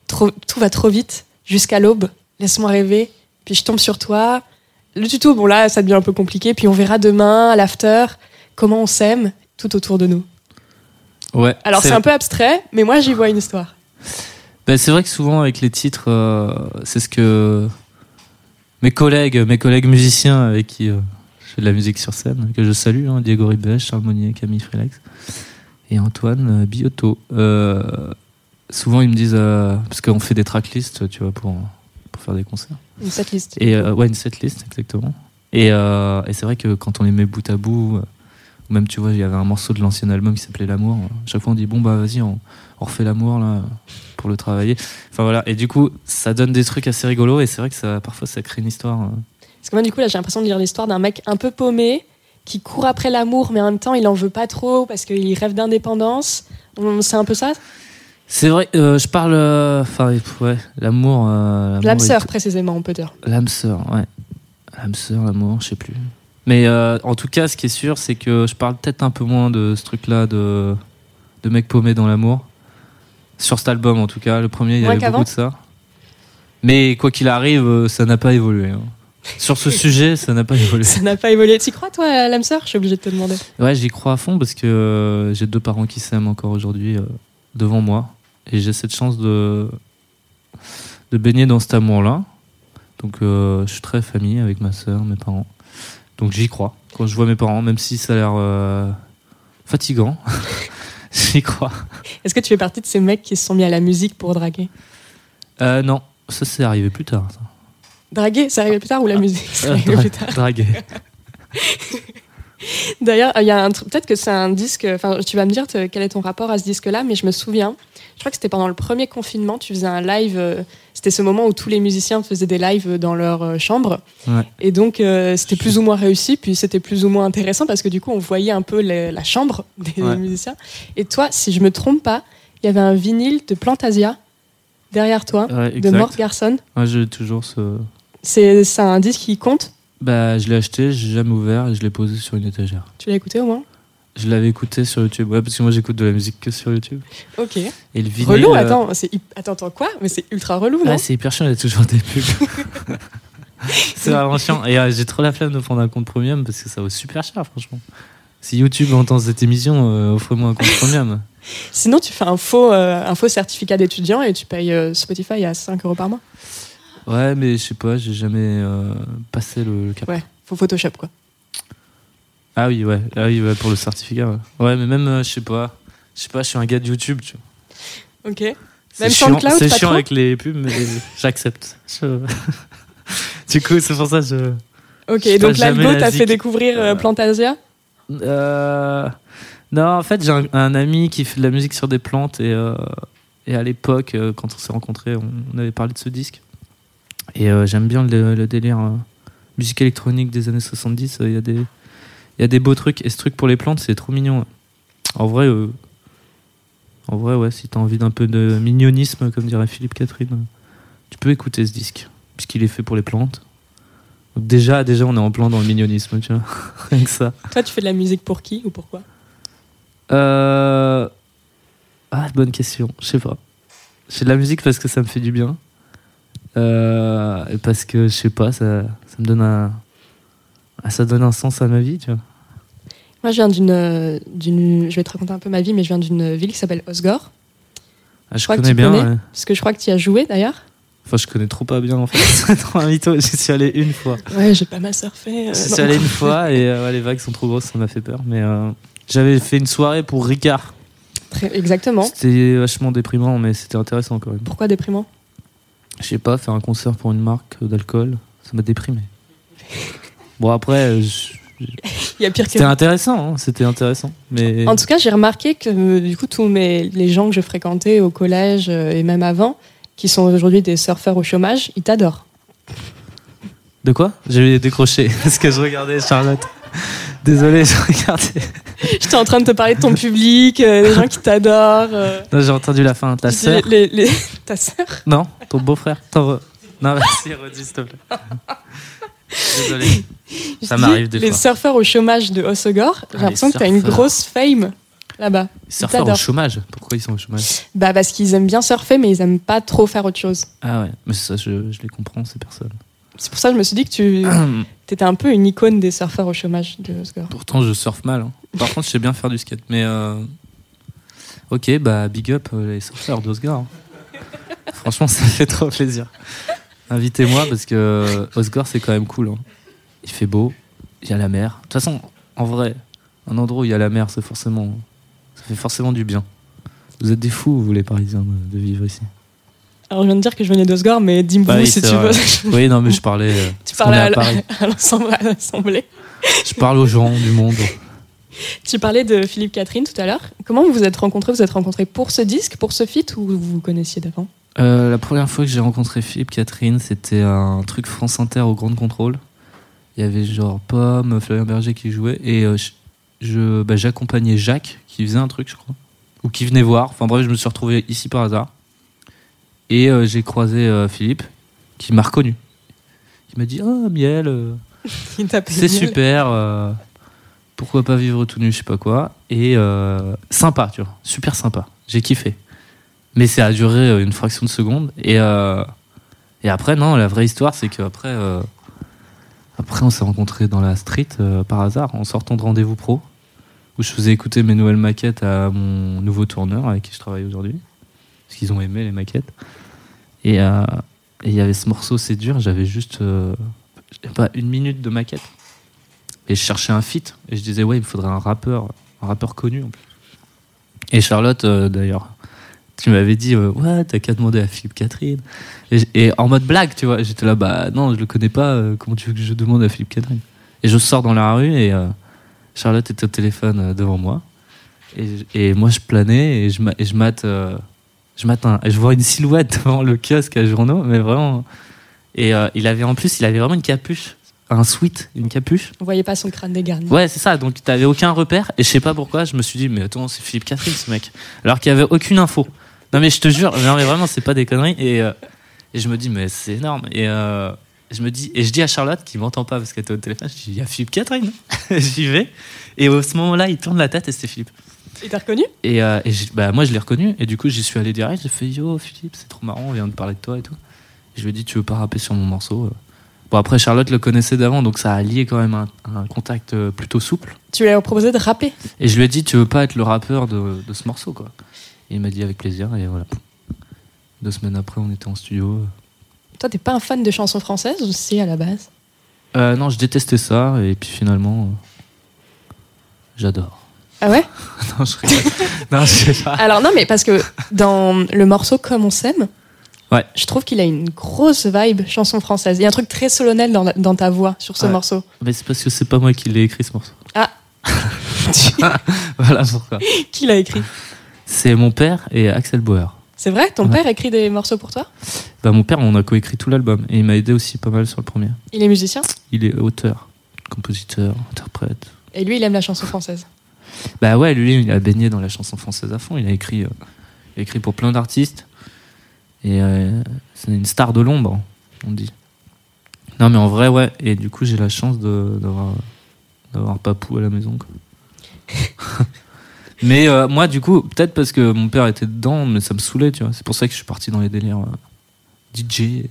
Speaker 3: trop, tout va trop vite, jusqu'à l'aube, laisse-moi rêver, puis je tombe sur toi. Le tuto, bon là, ça devient un peu compliqué, puis on verra demain, à l'after, comment on s'aime, tout autour de nous.
Speaker 10: Ouais.
Speaker 3: Alors, c'est un peu abstrait, mais moi, j'y vois une histoire.
Speaker 10: Ben, c'est vrai que souvent avec les titres, euh, c'est ce que mes collègues, mes collègues musiciens avec qui euh, je fais de la musique sur scène, que je salue, hein, Diego Ribes, Charles Monnier, Camille Frélex et Antoine euh, Biotto. Euh, souvent ils me disent, parce qu'on fait des tracklists, tu vois, pour, pour faire des concerts.
Speaker 3: Une setlist.
Speaker 10: Et euh, ouais, une setlist, exactement. Et, euh, et c'est vrai que quand on les met bout à bout, euh, ou même tu vois, il y avait un morceau de l'ancien album qui s'appelait L'amour. euh, Chaque fois on dit bon bah vas-y, on, on refait l'amour là pour le travailler. Enfin voilà. Et du coup, ça donne des trucs assez rigolos et c'est vrai que ça parfois ça crée une histoire. euh.
Speaker 3: Parce que moi, du coup, là, j'ai l'impression de lire l'histoire d'un mec un peu paumé, qui court après l'amour, mais en même temps, il en veut pas trop, parce qu'il rêve d'indépendance. C'est un peu ça?
Speaker 10: C'est vrai. euh, je parle. euh, Enfin ouais, l'amour. euh,
Speaker 3: L'âme sœur, précisément, on peut dire.
Speaker 10: L'âme sœur, ouais. L'âme sœur, l'amour, je sais plus. Mais en tout cas, ce qui est sûr, c'est que je parle peut-être un peu moins de ce truc-là de, de mec paumé dans l'amour. Sur cet album, en tout cas. Le premier, il y avait beaucoup de ça. Mais quoi qu'il arrive, ça n'a pas évolué. hein. Sur ce sujet, ça n'a pas évolué.
Speaker 3: Ça n'a pas évolué. Tu crois, toi, à l'âme sœur? Je suis obligée de te demander.
Speaker 10: Ouais, j'y crois à fond parce que j'ai deux parents qui s'aiment encore aujourd'hui devant moi. Et j'ai cette chance de, de baigner dans cet amour-là. Donc euh, je suis très famille avec ma soeur, mes parents. Donc j'y crois. Quand je vois mes parents, même si ça a l'air euh, fatigant, j'y crois.
Speaker 3: Est-ce que tu fais partie de ces mecs qui se sont mis à la musique pour draguer?
Speaker 10: Euh, non, ça c'est arrivé plus tard. ça.
Speaker 3: Draguer, c'est arrivé plus tard ou la musique c'est arrivé
Speaker 10: dra-
Speaker 3: plus tard?
Speaker 10: Draguer.
Speaker 3: D'ailleurs, il y a. Peut-être que c'est un disque. Enfin, tu vas me dire quel est ton rapport à ce disque-là, mais je me souviens. Je crois que c'était pendant le premier confinement. Tu faisais un live. euh, C'était ce moment où tous les musiciens faisaient des lives dans leur euh, chambre.
Speaker 10: Ouais.
Speaker 3: Et donc, euh, c'était plus ou moins réussi, puis c'était plus ou moins intéressant parce que du coup, on voyait un peu les- la chambre des
Speaker 10: Ouais.
Speaker 3: musiciens. Et toi, si je me trompe pas, il y avait un vinyle de Plantasia derrière toi,
Speaker 10: Ouais,
Speaker 3: de. Mort Garson.
Speaker 10: Moi j'ai toujours ce.
Speaker 3: C'est c'est un disque qui compte?
Speaker 10: Bah, je l'ai acheté, j'ai jamais ouvert et je l'ai posé sur une étagère.
Speaker 3: Tu l'as écouté au moins?
Speaker 10: Je l'avais écouté sur YouTube, ouais, parce que moi j'écoute de la musique que sur YouTube.
Speaker 3: Ok.
Speaker 10: Et le vinyle.
Speaker 3: relou,
Speaker 10: euh,
Speaker 3: attends, c'est attends, attends, quoi? Mais c'est ultra relou, non?
Speaker 10: Ah, c'est hyper chiant, il y a toujours des pubs. c'est vraiment chiant. Et euh, j'ai trop la flemme de prendre un compte premium parce que ça vaut super cher, franchement. Si YouTube entend cette émission, euh, offrez-moi un compte premium.
Speaker 3: Sinon, tu fais un faux, euh, un faux certificat d'étudiant et tu payes Spotify à 5 euros par mois?
Speaker 10: Ouais, mais je sais pas, j'ai jamais passé le, le cap.
Speaker 3: Ouais, faut Photoshop, quoi.
Speaker 10: Ah oui, ouais, ah oui ouais, pour le certificat. Ouais, Ouais, mais même, euh, je sais pas, je sais pas, je suis un gars de YouTube, tu vois.
Speaker 3: Ok.
Speaker 10: C'est
Speaker 3: Même
Speaker 10: chiant,
Speaker 3: SoundCloud,
Speaker 10: C'est chiant
Speaker 3: trop
Speaker 10: avec les pubs, mais j'accepte. Je- du coup, c'est pour ça que je.
Speaker 3: Ok,
Speaker 10: je
Speaker 3: donc l'algo
Speaker 10: la
Speaker 3: t'a fait découvrir euh, Plantasia?
Speaker 10: Euh, Non, en fait, j'ai un, un ami qui fait de la musique sur des plantes et, euh, et à l'époque, quand on s'est rencontrés, on, on avait parlé de ce disque. Et j'aime bien le, le délire musique électronique des années 70. euh, Il y, a des- il y a des beaux trucs. Et ce truc pour les plantes, c'est trop mignon. En vrai, euh, en vrai, ouais, si t'as envie d'un peu de mignonisme, comme dirait Philippe Catherine, euh, tu peux écouter ce disque, puisqu'il est fait pour les plantes. Donc déjà, déjà, on est en plan dans le mignonisme, tu vois. Rien que ça.
Speaker 3: Toi, tu fais de la musique pour qui ou pourquoi?
Speaker 10: Euh... Ah, bonne question. Je sais pas. J'ai de la musique parce que ça me fait du bien. Euh, et parce que, je sais pas, ça, ça me donne un... ah, Ça donne un sens à ma vie, tu vois.
Speaker 3: Moi, je viens d'une, euh, d'une. Je vais te raconter un peu ma vie, mais je viens d'une ville qui s'appelle Osgore.
Speaker 10: Ah, je
Speaker 3: crois que
Speaker 10: connais
Speaker 3: tu
Speaker 10: bien,
Speaker 3: connais.
Speaker 10: ouais.
Speaker 3: Parce que je crois que tu y as joué d'ailleurs.
Speaker 10: Enfin, je connais trop pas bien, en fait. C'est trop un mytho. J'y suis allé une fois.
Speaker 3: Ouais, j'ai pas mal surfé. euh,
Speaker 10: J'y suis allé une fois et euh, ouais, les vagues sont trop grosses, ça m'a fait peur. Mais euh, j'avais fait une soirée pour Ricard.
Speaker 3: Très- Exactement.
Speaker 10: C'était vachement déprimant, mais c'était intéressant quand même.
Speaker 3: Pourquoi déprimant?
Speaker 10: Je sais pas, faire un concert pour une marque d'alcool, ça m'a déprimé. Bon, après, je-
Speaker 3: que.
Speaker 10: c'était intéressant, hein, c'était intéressant. Mais
Speaker 3: En tout cas, j'ai remarqué que euh, du coup, tous mes, les gens que je fréquentais au collège euh, et même avant, qui sont aujourd'hui des surfeurs au chômage, ils t'adorent.
Speaker 10: de quoi? J'ai décroché parce que je regardais Charlotte. Désolé, je regardais.
Speaker 3: J'étais en train de te parler de ton public, euh, des gens qui t'adorent. euh,
Speaker 10: Non, j'ai entendu la fin. Ta sœur
Speaker 3: les- les- Ta sœur?
Speaker 10: Non, ton beau-frère. Ton Non, vas-y, redis s'il te plaît. Désolé. Ça m'arrive des
Speaker 3: Les
Speaker 10: fois.
Speaker 3: surfeurs au chômage de j'ai
Speaker 10: Ah,
Speaker 3: l'impression
Speaker 10: les
Speaker 3: que t'as une
Speaker 10: surfeurs.
Speaker 3: grosse fame là-bas.
Speaker 10: Surfeurs au chômage. Pourquoi ils sont au chômage?
Speaker 3: Bah parce qu'ils aiment bien surfer, mais ils aiment pas trop faire autre chose.
Speaker 10: Ah ouais, mais ça, je, je les comprends, ces personnes.
Speaker 3: C'est pour ça que je me suis dit que tu étais un peu une icône des surfeurs au chômage de Hossegor.
Speaker 10: Pourtant, je surfe mal. hein. Par contre, je sais bien faire du skate. Mais euh, ok, bah big up euh, les surfeurs d'Osgore. hein. Franchement, ça fait trop plaisir. Invitez-moi parce que euh, Osgore, c'est quand même cool. hein. Il fait beau, il y a la mer. De toute façon, en vrai, un endroit où il y a la mer, c'est forcément, ça fait forcément du bien. Vous êtes des fous, vous les Parisiens, de, de vivre ici.
Speaker 3: Alors je viens de dire que je venais d'Osgore, mais dis-moi
Speaker 10: Bah oui,
Speaker 3: si tu
Speaker 10: vrai.
Speaker 3: veux.
Speaker 10: Oui, non, mais je parlais. euh,
Speaker 3: Tu parlais à l'assemblée.
Speaker 10: Je parle aux gens du monde.
Speaker 3: Tu parlais de Philippe Catherine tout à l'heure. Comment vous vous êtes rencontrés? Vous êtes rencontrés pour ce disque, pour ce feat ou vous vous connaissiez d'avant?
Speaker 10: Euh, la première fois que j'ai rencontré Philippe Catherine, c'était un truc France Inter au Grand Contrôle. Il y avait genre Pomme, Flavien Berger qui jouait et euh, je, bah, j'accompagnais Jacques qui faisait un truc, je crois, ou qui venait voir. Enfin bref, je me suis retrouvé ici par hasard et euh, j'ai croisé Philippe qui m'a reconnu. Il m'a dit Ah, Miel,
Speaker 3: Il t'appelait
Speaker 10: c'est
Speaker 3: Miel.
Speaker 10: super. pourquoi pas vivre tout nu, je sais pas quoi. Et euh, sympa, tu vois, super sympa. J'ai kiffé. Mais ça a duré euh, une fraction de seconde. Et, euh, et après, non, la vraie histoire, c'est qu'après, euh, après, on s'est rencontrés dans la street euh, par hasard, en sortant de rendez-vous pro, où je faisais écouter mes nouvelles maquettes à mon nouveau tourneur avec qui je travaille aujourd'hui. Parce qu'ils ont aimé les maquettes. Et il y avait ce morceau, c'est dur, j'avais juste pas une minute de maquette. Et je cherchais un feat. Et je disais, ouais, il me faudrait un rappeur, un rappeur connu en plus. Et Charlotte, d'ailleurs, tu m'avais dit, euh, ouais, t'as qu'à demander à Philippe Catherine. Et, en mode blague, tu vois, j'étais là, bah non, je le connais pas, euh, comment tu veux que je demande à Philippe Catherine? Et je sors dans la rue et euh, Charlotte était au téléphone euh, devant moi. Et, moi, je planais et je, et je mate. je et je vois une silhouette devant le kiosque à journaux, mais vraiment. Et il avait en plus, il avait vraiment une capuche, un sweat, une capuche.
Speaker 3: Vous voyez pas son crâne dégarni.
Speaker 10: Ouais, c'est ça. Donc, t'avais aucun repère. Et je sais pas pourquoi, je me suis dit, mais attends, c'est Philippe Catherine, ce mec. Alors qu'il y avait aucune info. Non, mais je te jure, non, mais vraiment, c'est pas des conneries. Et, euh, et je me dis, mais c'est énorme. Et euh, je me dis, et je dis à Charlotte, qui m'entend pas parce qu'elle était au téléphone, je dis, il y a Philippe Catherine. J'y vais. Et à ce moment-là, il tourne la tête et c'était Philippe.
Speaker 3: Il t'a reconnu?
Speaker 10: Et, euh, et bah, moi, je l'ai reconnu. Et du coup, j'y suis allé direct. J'ai fait Yo, Philippe, c'est trop marrant, on vient de parler de toi et tout. Et je lui ai dit Tu veux pas rapper sur mon morceau Bon, après, Charlotte le connaissait d'avant, donc ça a lié quand même un, un contact plutôt souple.
Speaker 3: Tu lui as proposé de rapper?
Speaker 10: Et je lui ai dit Tu veux pas être le rappeur de, de ce morceau, quoi. Et il m'a dit Avec plaisir. Et voilà. Deux semaines après, on était en studio.
Speaker 3: Toi, t'es pas un fan de chansons françaises ou si à la base?
Speaker 10: Euh, non, je détestais ça. Et puis finalement, euh, j'adore.
Speaker 3: Ah ouais?
Speaker 10: Non, je rigole. non, je sais pas.
Speaker 3: Alors non, mais parce que dans le morceau Comme on s'aime,
Speaker 10: Ouais.
Speaker 3: je trouve qu'il a une grosse vibe chanson française. Il y a un truc très solennel dans, la- dans ta voix sur ce
Speaker 10: Ouais.
Speaker 3: morceau.
Speaker 10: Mais c'est parce que c'est pas moi qui l'ai écrit ce morceau.
Speaker 3: Ah.
Speaker 10: voilà pourquoi.
Speaker 3: Qui l'a écrit?
Speaker 10: C'est mon père et Axel Bauer.
Speaker 3: C'est vrai? Ton
Speaker 10: Ouais.
Speaker 3: père écrit des morceaux pour toi?
Speaker 10: Bah, mon père, on a coécrit tout l'album et il m'a aidé aussi pas mal sur le premier.
Speaker 3: Il est musicien?
Speaker 10: Il est auteur, compositeur, interprète.
Speaker 3: et lui, il aime la chanson française.
Speaker 10: Bah ouais, lui, il a baigné dans la chanson française à fond. Il a écrit, euh, il a écrit pour plein d'artistes. Et euh, c'est une star de l'ombre, on dit. Non, mais en vrai, ouais. Et du coup, j'ai la chance d'avoir d'avoir Papou à la maison. quoi. Mais euh, moi, du coup, peut-être parce que mon père était dedans, mais ça me saoulait, tu vois. C'est pour ça que je suis parti dans les délires euh, DJ,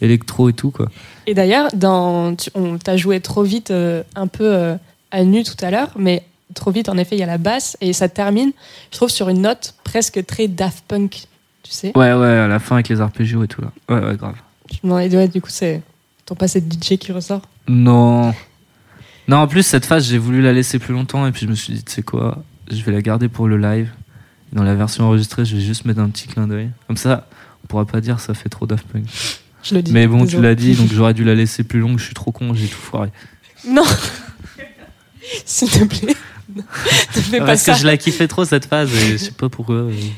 Speaker 10: électro et tout, quoi.
Speaker 3: Et d'ailleurs, dans, tu, on t'a joué trop vite, euh, un peu à nu tout à l'heure, mais trop vite, en effet, il y a la basse et ça termine, je trouve, sur une note presque très Daft Punk, tu sais.
Speaker 10: Ouais, ouais, à la fin avec les arpégios et tout, là. Ouais, ouais, grave.
Speaker 3: Je me demandais, ouais, du coup, c'est ton passé de DJ qui ressort.
Speaker 10: Non. Non, en plus, cette phase, j'ai voulu la laisser plus longtemps et puis je me suis dit, tu sais quoi, je vais la garder pour le live. Dans la version enregistrée, je vais juste mettre un petit clin d'œil. Comme ça, on pourra pas dire ça fait trop Daft Punk.
Speaker 3: Je le dis.
Speaker 10: Mais bon, tu l'as dit, donc j'aurais dû la laisser plus longue. Je suis trop con, j'ai tout foiré.
Speaker 3: Non S'il te plaît. ne fais pas
Speaker 10: Parce
Speaker 3: ça.
Speaker 10: que je la kiffais trop cette phase et je sais pas pourquoi. et-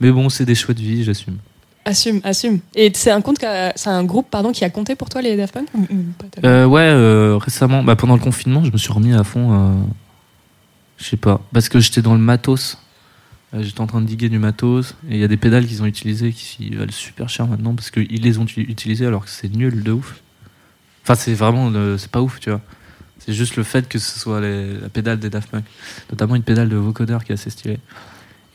Speaker 10: Mais bon, c'est des choix de vie, j'assume.
Speaker 3: Assume, assume. Et c'est un, compte qui a- c'est un groupe pardon, qui a compté pour toi, les Daft Punk? Ou- ou pas tellement
Speaker 10: Euh, ouais, euh, récemment, bah, pendant le confinement, je me suis remis à fond. Je sais pas, parce que j'étais dans le matos. Euh, J'étais en train de diguer du matos et il y a des pédales qu'ils ont utilisées qui valent super cher maintenant parce qu'ils les ont utilisées alors que c'est nul de ouf. Enfin, c'est vraiment, c'est pas ouf, tu vois. C'est juste le fait que ce soit les- la pédale des Daft Punk, notamment une pédale de vocoder qui est assez stylée.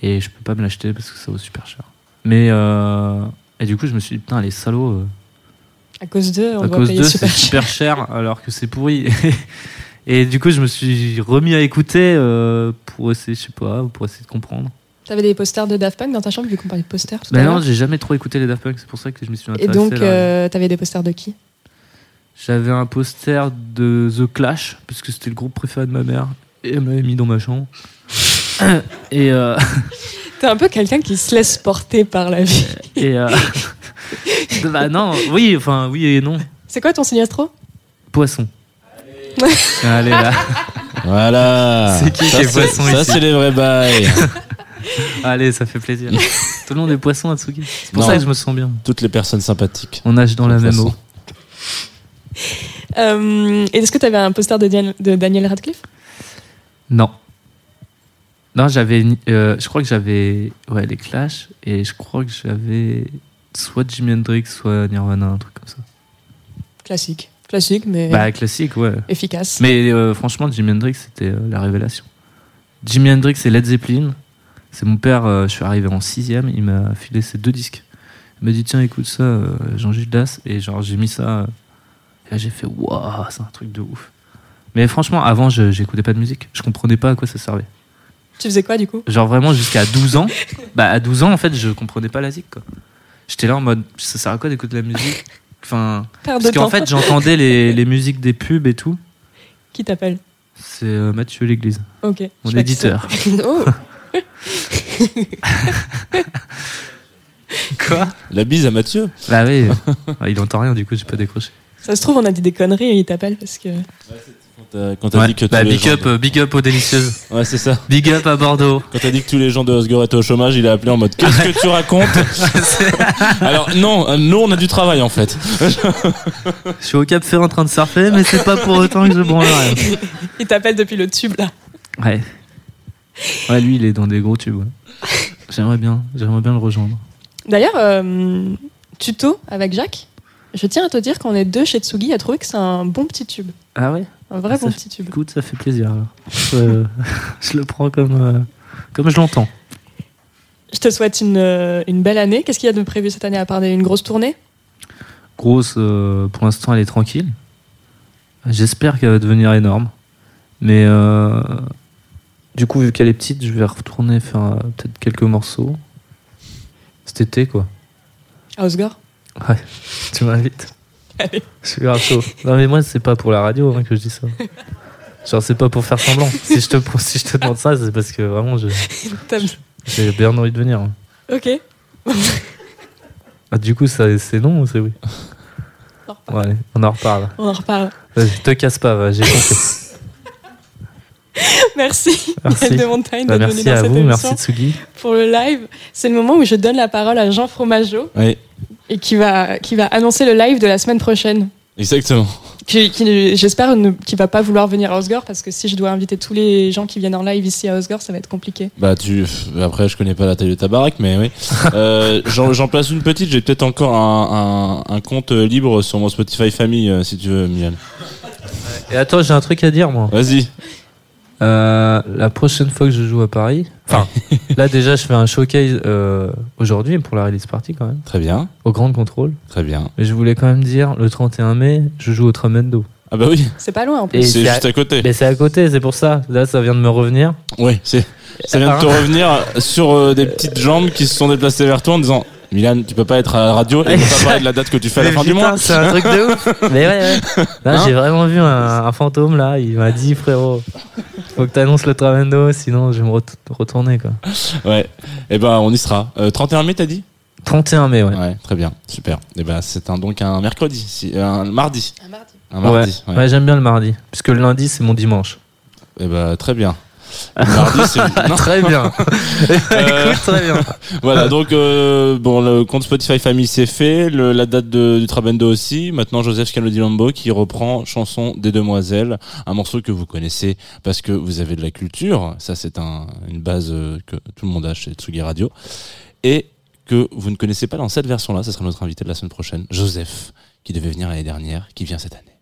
Speaker 10: Et je peux pas me l'acheter parce que ça vaut super cher. Mais euh, et du coup, je me suis dit putain, les salauds. euh,
Speaker 3: À cause d'eux, on
Speaker 10: à
Speaker 3: doit
Speaker 10: cause
Speaker 3: payer
Speaker 10: d'eux, c'est
Speaker 3: super cher.
Speaker 10: super cher alors que c'est pourri. Et du coup, je me suis remis à écouter euh, pour essayer, je sais pas, pour essayer de comprendre.
Speaker 3: T'avais des posters de Daft Punk dans ta chambre, vu qu'on parlait de posters tout l'heure
Speaker 10: non, j'ai jamais trop écouté les Daft Punk, c'est pour ça que je me suis
Speaker 3: Et
Speaker 10: intéressé.
Speaker 3: donc,
Speaker 10: là.
Speaker 3: euh, t'avais des posters de qui?
Speaker 10: J'avais un poster de The Clash, parce que c'était le groupe préféré de ma mère, et elle m'avait mis dans ma chambre. et euh,
Speaker 3: T'es un peu quelqu'un qui se laisse porter par la vie.
Speaker 10: et euh, bah non, oui, enfin oui et non.
Speaker 3: C'est quoi ton signe astro
Speaker 10: Poisson. Allez là.
Speaker 2: Voilà.
Speaker 10: C'est qui
Speaker 2: ça,
Speaker 10: qui est
Speaker 2: c'est-
Speaker 10: poisson
Speaker 2: Ça,
Speaker 10: ici
Speaker 2: c'est les vrais bails.
Speaker 10: Allez, ça fait plaisir. Tout le monde est poisson, Atsuki. C'est pour
Speaker 2: Non.
Speaker 10: ça que je me sens bien.
Speaker 2: Toutes les personnes sympathiques.
Speaker 10: On nage dans la même
Speaker 2: Poisson.
Speaker 10: eau.
Speaker 3: Euh, et Est-ce que t'avais un poster de, Dian- de Daniel Radcliffe?
Speaker 10: Non. Non, j'avais. euh, je crois que j'avais. Ouais, les Clash. Et je crois que j'avais. Soit Jimi Hendrix, soit Nirvana, un truc comme ça.
Speaker 3: Classique. Classique, mais
Speaker 10: Bah, classique, ouais.
Speaker 3: efficace.
Speaker 10: Mais euh, franchement, Jimi Hendrix, c'était euh, la révélation. Jimi Hendrix et Led Zeppelin. C'est mon père, euh, je suis arrivé en sixième, il m'a filé ces deux disques. Il m'a dit, tiens, écoute ça, euh, Jean-Gilles Das. Et genre, j'ai mis ça. et là, j'ai fait, waouh, c'est un truc de ouf. Mais franchement, avant, je j'écoutais pas de musique. Je comprenais pas à quoi ça servait.
Speaker 3: Tu faisais quoi du coup?
Speaker 10: Genre vraiment jusqu'à 12 ans. Bah à 12 ans en fait je comprenais pas la zik quoi. J'étais là en mode ça sert à quoi d'écouter de la musique? Enfin parce qu'en fait j'entendais les, les musiques des pubs et tout.
Speaker 3: Qui t'appelle
Speaker 10: C'est euh, Mathieu L'Église,
Speaker 3: Ok.
Speaker 10: mon éditeur.
Speaker 3: oh,
Speaker 10: Quoi?
Speaker 2: La bise à Mathieu.
Speaker 10: Bah oui. Ah, il entend rien du coup j'ai pas décroché.
Speaker 3: ça se trouve, on a dit des conneries et il t'appelle parce que.
Speaker 2: T'as- Quand t'as
Speaker 10: Ouais.
Speaker 2: dit que tous
Speaker 10: Bah,
Speaker 2: les
Speaker 10: big
Speaker 2: gens
Speaker 10: up, euh, big up aux délicieuses.
Speaker 2: de- Ouais, c'est ça.
Speaker 10: Big up à Bordeaux.
Speaker 2: Quand t'as dit que tous les gens de Osgore étaient au chômage, il a appelé en mode Qu'est-ce que tu racontes Alors, non, euh, nous, on a du travail en fait.
Speaker 10: Je suis au Cap Ferré en train de surfer mais c'est pas pour autant que je branle rien.
Speaker 3: Il t'appelle depuis le tube là.
Speaker 10: Ouais. Ouais lui il est dans des gros tubes. ouais. J'aimerais bien, j'aimerais bien le rejoindre.
Speaker 3: D'ailleurs, euh, tuto avec Jacques? Je tiens à te dire qu'on est deux chez Tsugi à trouver que c'est un bon petit tube.
Speaker 10: Ah ouais
Speaker 3: Un vrai
Speaker 10: Ah, ça
Speaker 3: bon petit tube.
Speaker 10: Écoute, ça fait plaisir. je le prends comme, euh, comme je l'entends.
Speaker 3: Je te souhaite une, euh, une belle année. Qu'est-ce qu'il y a de prévu cette année à part une grosse tournée?
Speaker 10: Grosse, euh, pour l'instant, elle est tranquille. J'espère qu'elle va devenir énorme. Mais euh, du coup, vu qu'elle est petite, je vais retourner faire peut-être quelques morceaux. Cet été, quoi.
Speaker 3: À Osgore?
Speaker 10: Ouais, tu m'invites.
Speaker 3: Allez.
Speaker 10: Je suis grave chaud. Non, mais moi, c'est pas pour la radio hein, que je dis ça. Genre, c'est pas pour faire semblant. Si je te, si je te demande ça, c'est parce que vraiment, je- j'ai bien envie de venir. hein.
Speaker 3: Ok.
Speaker 10: Ah, du coup, ça- c'est non ou c'est oui?
Speaker 3: On en reparle.
Speaker 10: Allez, on en reparle.
Speaker 3: On en reparle.
Speaker 10: Vas-y, te casse pas, va, j'ai compris.
Speaker 3: Merci,
Speaker 10: Merci.
Speaker 3: Miel de Montagne,
Speaker 10: Bah,
Speaker 3: d'être venu
Speaker 10: merci
Speaker 3: dans
Speaker 10: à
Speaker 3: cette
Speaker 10: vous,
Speaker 3: émission
Speaker 10: merci Tsugi.
Speaker 3: pour le live. C'est le moment où je donne la parole à Jean Fromageau
Speaker 2: Oui,
Speaker 3: et qui va, qui va annoncer le live de la semaine prochaine.
Speaker 2: exactement.
Speaker 3: Qui, qui- J'espère ne- qu'il va pas vouloir venir à Osgore parce que si je dois inviter tous les gens qui viennent en live ici à Osgore, ça va être compliqué.
Speaker 2: Bah, tu. Après, je connais pas la taille de ta baraque, mais oui. Euh, J'en j'en place une petite. J'ai peut-être encore un, un, un compte libre sur mon Spotify Family, euh, si tu veux, Miel.
Speaker 10: Et attends, j'ai un truc à dire, moi.
Speaker 2: Vas-y.
Speaker 10: Euh, la prochaine fois que je joue à Paris, enfin, là déjà je fais un showcase euh, aujourd'hui pour la release party quand même,
Speaker 2: Très bien,
Speaker 10: au Grand Contrôle.
Speaker 2: très bien.
Speaker 10: Mais je voulais quand même dire, le 31 mai, je joue au Tremendo.
Speaker 2: Ah bah oui,
Speaker 3: C'est pas loin en plus.
Speaker 2: c'est juste à côté.
Speaker 10: Mais c'est à côté, c'est pour ça. Là, ça vient de me revenir.
Speaker 2: Oui, c'est. Ça vient de te revenir sur euh, des petites jambes qui se sont déplacées vers toi en disant Milan, tu peux pas être à la radio et ne pas parler de la date que tu fais à la fin du mois.
Speaker 10: C'est un truc de ouf. Mais ouais, ouais. Là,
Speaker 2: Hein
Speaker 10: j'ai vraiment vu un, un fantôme là. Il m'a dit, frérot, faut que t'annonces le Tremendo, sinon je vais me ret- retourner quoi.
Speaker 2: Ouais. Et ben on y sera. Euh, 31 mai, t'as dit?
Speaker 10: 31 mai, ouais.
Speaker 2: Ouais, très bien, super. Et ben c'est un donc un mercredi, si, euh, un mardi.
Speaker 3: Un mardi.
Speaker 2: Un mardi.
Speaker 10: Ouais, ouais, j'aime bien le mardi, puisque le lundi c'est mon dimanche.
Speaker 2: Et ben très bien. Mardi, c'est non.
Speaker 10: Très bien.
Speaker 2: Euh,
Speaker 10: Écoute, très bien.
Speaker 2: Voilà, donc euh, bon, le compte Spotify Family c'est fait, le, la date de, du Trabendo aussi. Maintenant, Joseph Scalodi Lambo qui reprend chanson des Demoiselles, un morceau que vous connaissez parce que vous avez de la culture. Ça, c'est un, une base euh, que tout le monde a chez Tsugi Radio et que vous ne connaissez pas dans cette version-là. Ce sera notre invité de la semaine prochaine, Joseph, qui devait venir l'année dernière, qui vient cette année.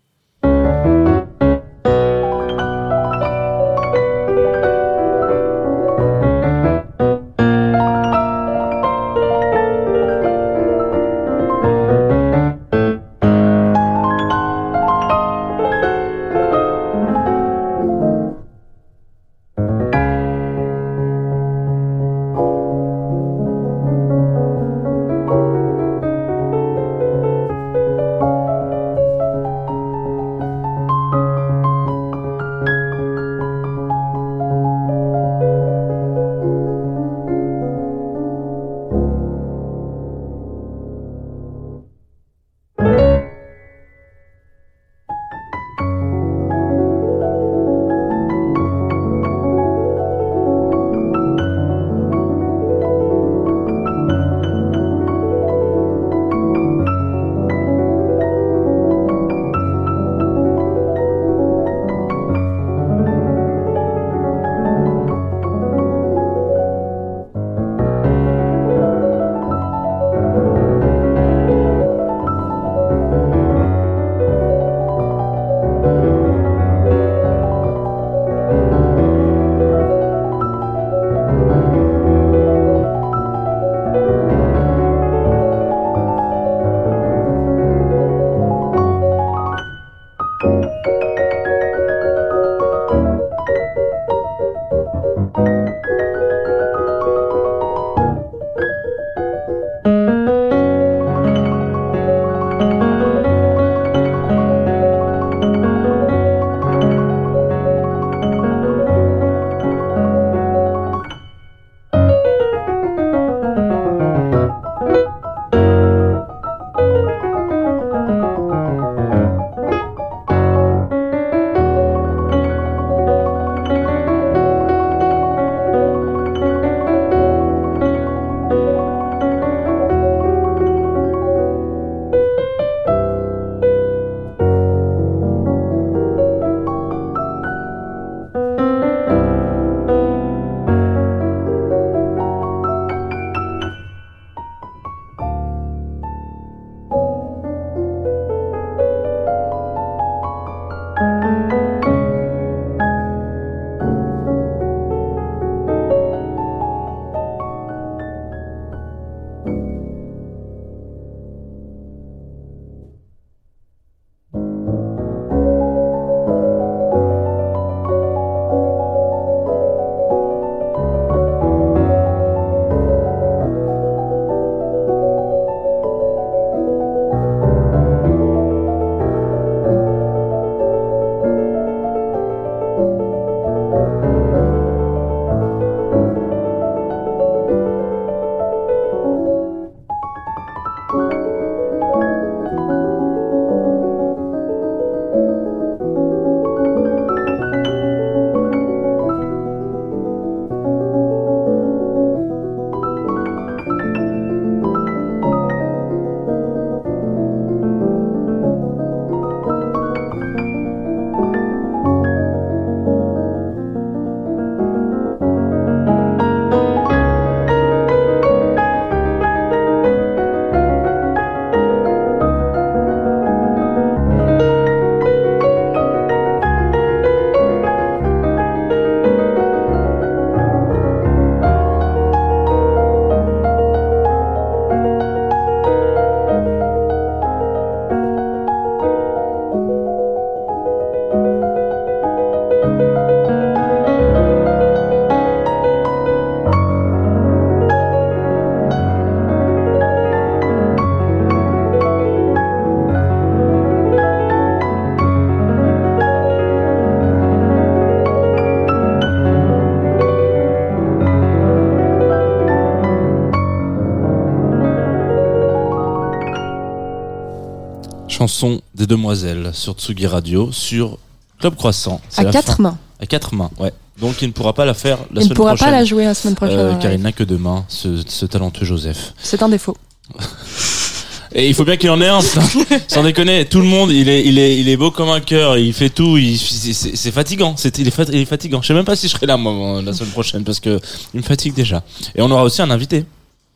Speaker 2: Chanson des demoiselles sur Tsugi Radio, sur Club Croissant.
Speaker 3: À quatre
Speaker 2: fin.
Speaker 3: mains.
Speaker 2: À quatre mains, ouais. Donc il ne pourra pas la faire la
Speaker 3: Il ne
Speaker 2: semaine
Speaker 3: pourra
Speaker 2: prochaine.
Speaker 3: pas la jouer la semaine prochaine.
Speaker 2: euh,
Speaker 3: ouais.
Speaker 2: car il n'a que deux mains, ce, ce talentueux Joseph.
Speaker 3: C'est un défaut.
Speaker 2: Et il faut bien qu'il en ait un, putain. Sans déconner, tout le monde, il est, il est, il est beau comme un cœur, il fait tout, il, c'est, fatigant, c'est, il, est fat- il est fatigant. Je sais même pas si je serai là, moi, la semaine prochaine, parce que il me fatigue déjà. Et on aura aussi un invité.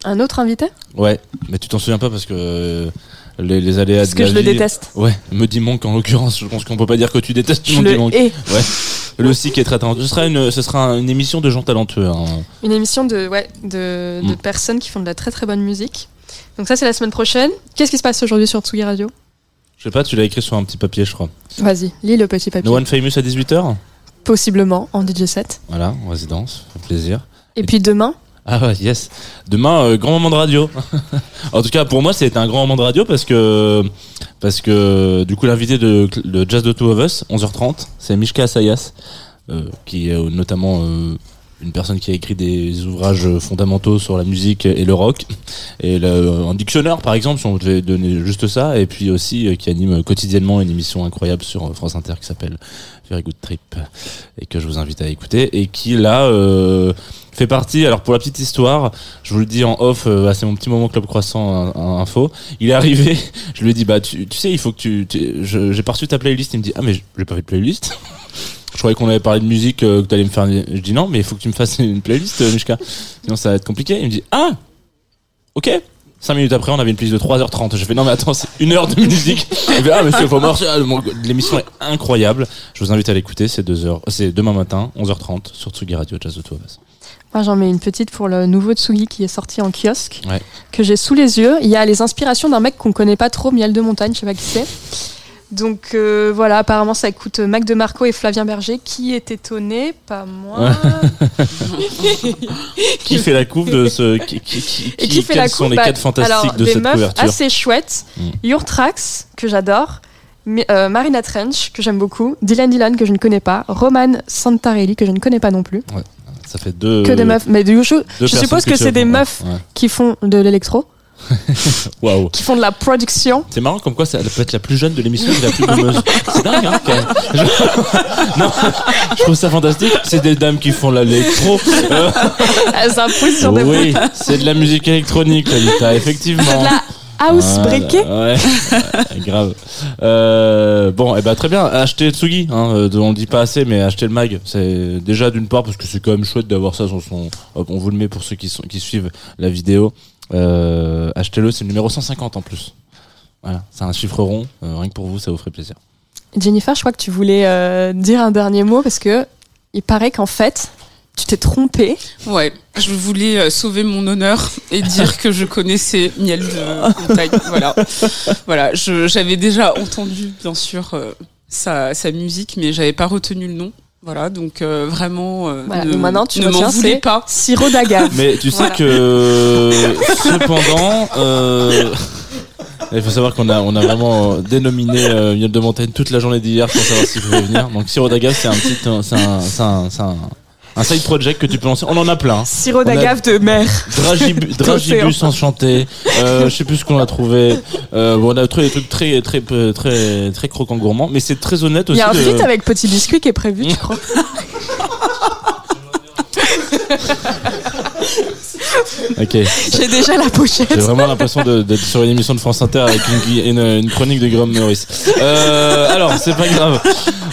Speaker 3: Un autre invité?
Speaker 2: Ouais, mais tu t'en souviens pas parce que euh, les, les aléas
Speaker 3: Parce
Speaker 2: de
Speaker 3: que
Speaker 2: la
Speaker 3: je le déteste.
Speaker 2: Ouais, me dit Monk en l'occurrence, je pense qu'on peut pas dire que tu détestes
Speaker 3: Je le
Speaker 2: Monk.
Speaker 3: hais.
Speaker 2: Ouais. Le qui est très talentueux. Ce sera une, ce sera une émission de gens talentueux. hein.
Speaker 3: Une émission de, ouais, de, de
Speaker 2: Mm.
Speaker 3: personnes qui font de la très très bonne musique. Donc ça c'est la semaine prochaine. Qu'est-ce qui se passe aujourd'hui sur Tsugi Radio?
Speaker 2: Je sais pas, tu l'as écrit sur un petit papier, je crois.
Speaker 3: Vas-y, lis le petit papier.
Speaker 2: No One Famous à 18h
Speaker 3: Possiblement en DJ set.
Speaker 2: Voilà, en résidence, ça fait plaisir.
Speaker 3: Et puis demain,
Speaker 2: Ah ouais, yes. Demain, euh, grand moment de radio. en tout cas, pour moi, c'était un grand moment de radio parce que, parce que du coup, l'invité de, de Jazz de Two of Us, 11h30, c'est Mishka Asayas, euh, qui est euh, notamment euh, une personne qui a écrit des ouvrages fondamentaux sur la musique et le rock. Et le, un dictionnaire, par exemple, si on devait donner juste ça. Et puis aussi, qui anime quotidiennement une émission incroyable sur France Inter qui s'appelle Very Good Trip et que je vous invite à écouter et qui là fait partie alors pour la petite histoire je vous le dis en off euh, ah, c'est mon petit moment club croissant info il est arrivé je lui ai dit bah tu, sais il faut que tu, tu- j'ai pas reçu ta playlist il me dit ah mais j'ai pas fait de playlist je croyais qu'on avait parlé de musique euh, que t'allais me faire je dis non mais il faut que tu me fasses une playlist euh, Mishka sinon ça va être compliqué il me dit ah ok 5 minutes après, on avait une playlist de 3h30. Je fais non, mais attends, c'est une heure de musique. Il fait, ah, monsieur. Ah, mon- L'émission est incroyable. Je vous invite à l'écouter. C'est 2 heures. C'est demain matin, 11h30, sur Tsugi Radio Jazz de Us.
Speaker 3: Moi j'en mets une petite pour le nouveau Tsugi qui est sorti en kiosque,
Speaker 2: Ouais.
Speaker 3: que j'ai sous les yeux. Il y a les inspirations d'un mec qu'on connaît pas trop, Miel de Montagne, je sais pas qui c'est. Donc euh, voilà, apparemment ça écoute Mac de Marco et Flavien Berger. Qui est étonné Pas moi.
Speaker 2: Qui fait la coupe de ce. Qui, qui, qui,
Speaker 3: Et
Speaker 2: qui-
Speaker 3: fait
Speaker 2: quels
Speaker 3: la
Speaker 2: sont
Speaker 3: coupe
Speaker 2: les
Speaker 3: Bah,
Speaker 2: quatre fantastiques
Speaker 3: alors,
Speaker 2: de
Speaker 3: des
Speaker 2: cette
Speaker 3: meufs
Speaker 2: couverture
Speaker 3: assez chouettes.
Speaker 2: Mm.
Speaker 3: Your Tracks, que j'adore. Euh, Marina Trench, que j'aime beaucoup. Dylan Dylan, que je ne connais pas. Roman Santarelli, que je ne connais pas non plus.
Speaker 2: Ça fait deux.
Speaker 3: que des meufs. Mais du coup, je, suppose que, c'est des meufs
Speaker 2: ouais.
Speaker 3: qui font de l'électro,
Speaker 2: Waouh.
Speaker 3: qui font de la production.
Speaker 2: C'est marrant comme quoi ça peut être la plus jeune de l'émission et la plus boumeuse. C'est dingue, hein, quand même. Je... non, je trouve ça fantastique. C'est des dames qui font l'électro. Euh,
Speaker 3: Elles s'imposent sur des
Speaker 2: oui, c'est de la musique électronique, Lalita, effectivement.
Speaker 3: House
Speaker 2: Voilà. Ouais, grave. Euh, bon, et ben très bien. Achetez Tsugi. Hein, euh, on le dit pas assez, mais achetez le mag. C'est déjà d'une part parce que c'est quand même chouette d'avoir ça sur son. hop, on vous le met pour ceux qui sont qui suivent la vidéo. Euh, achetez-le, c'est le numéro 150 en plus. Voilà, c'est un chiffre rond. euh, rien que pour vous, ça vous ferait plaisir.
Speaker 3: Jennifer, je crois que tu voulais euh, dire un dernier mot parce que il paraît qu'en fait, tu t'es trompée.
Speaker 4: Ouais, je voulais euh, sauver mon honneur et dire que je connaissais Miel de Montagne. Voilà, voilà. je- J'avais déjà entendu, bien sûr, euh, sa, sa musique, mais j'avais pas retenu le nom. Voilà, donc euh, vraiment, euh,
Speaker 3: Voilà,
Speaker 4: ne,
Speaker 3: donc maintenant, tu
Speaker 4: ne m'en
Speaker 3: c'est
Speaker 4: pas.
Speaker 3: Sirop d'agave.
Speaker 2: Mais tu sais
Speaker 3: Voilà.
Speaker 2: que cependant, euh, il faut savoir qu'on a on a vraiment dénominé euh, Miel de Montagne toute la journée d'hier pour savoir s'il pouvait venir. Donc Sirop d'agave, c'est un petit, c'est un, c'est un, c'est un, un side project que tu peux lancer. On en a plein.
Speaker 3: Sirop d'agave de mer.
Speaker 2: Dragibu- Dragibus enchanté. Euh, je sais plus ce qu'on a trouvé. Euh, bon, on a trouvé des trucs très très très très très croquants gourmands, mais c'est très honnête
Speaker 3: Il
Speaker 2: aussi.
Speaker 3: y a un
Speaker 2: de-
Speaker 3: feat avec Petit Biscuit qui est prévu, je crois.
Speaker 2: Ok.
Speaker 3: J'ai déjà la pochette.
Speaker 2: J'ai vraiment l'impression de- d'être sur une émission de France Inter avec une, gui- une, une chronique de Guillaume Meurice. Euh, alors, c'est pas grave.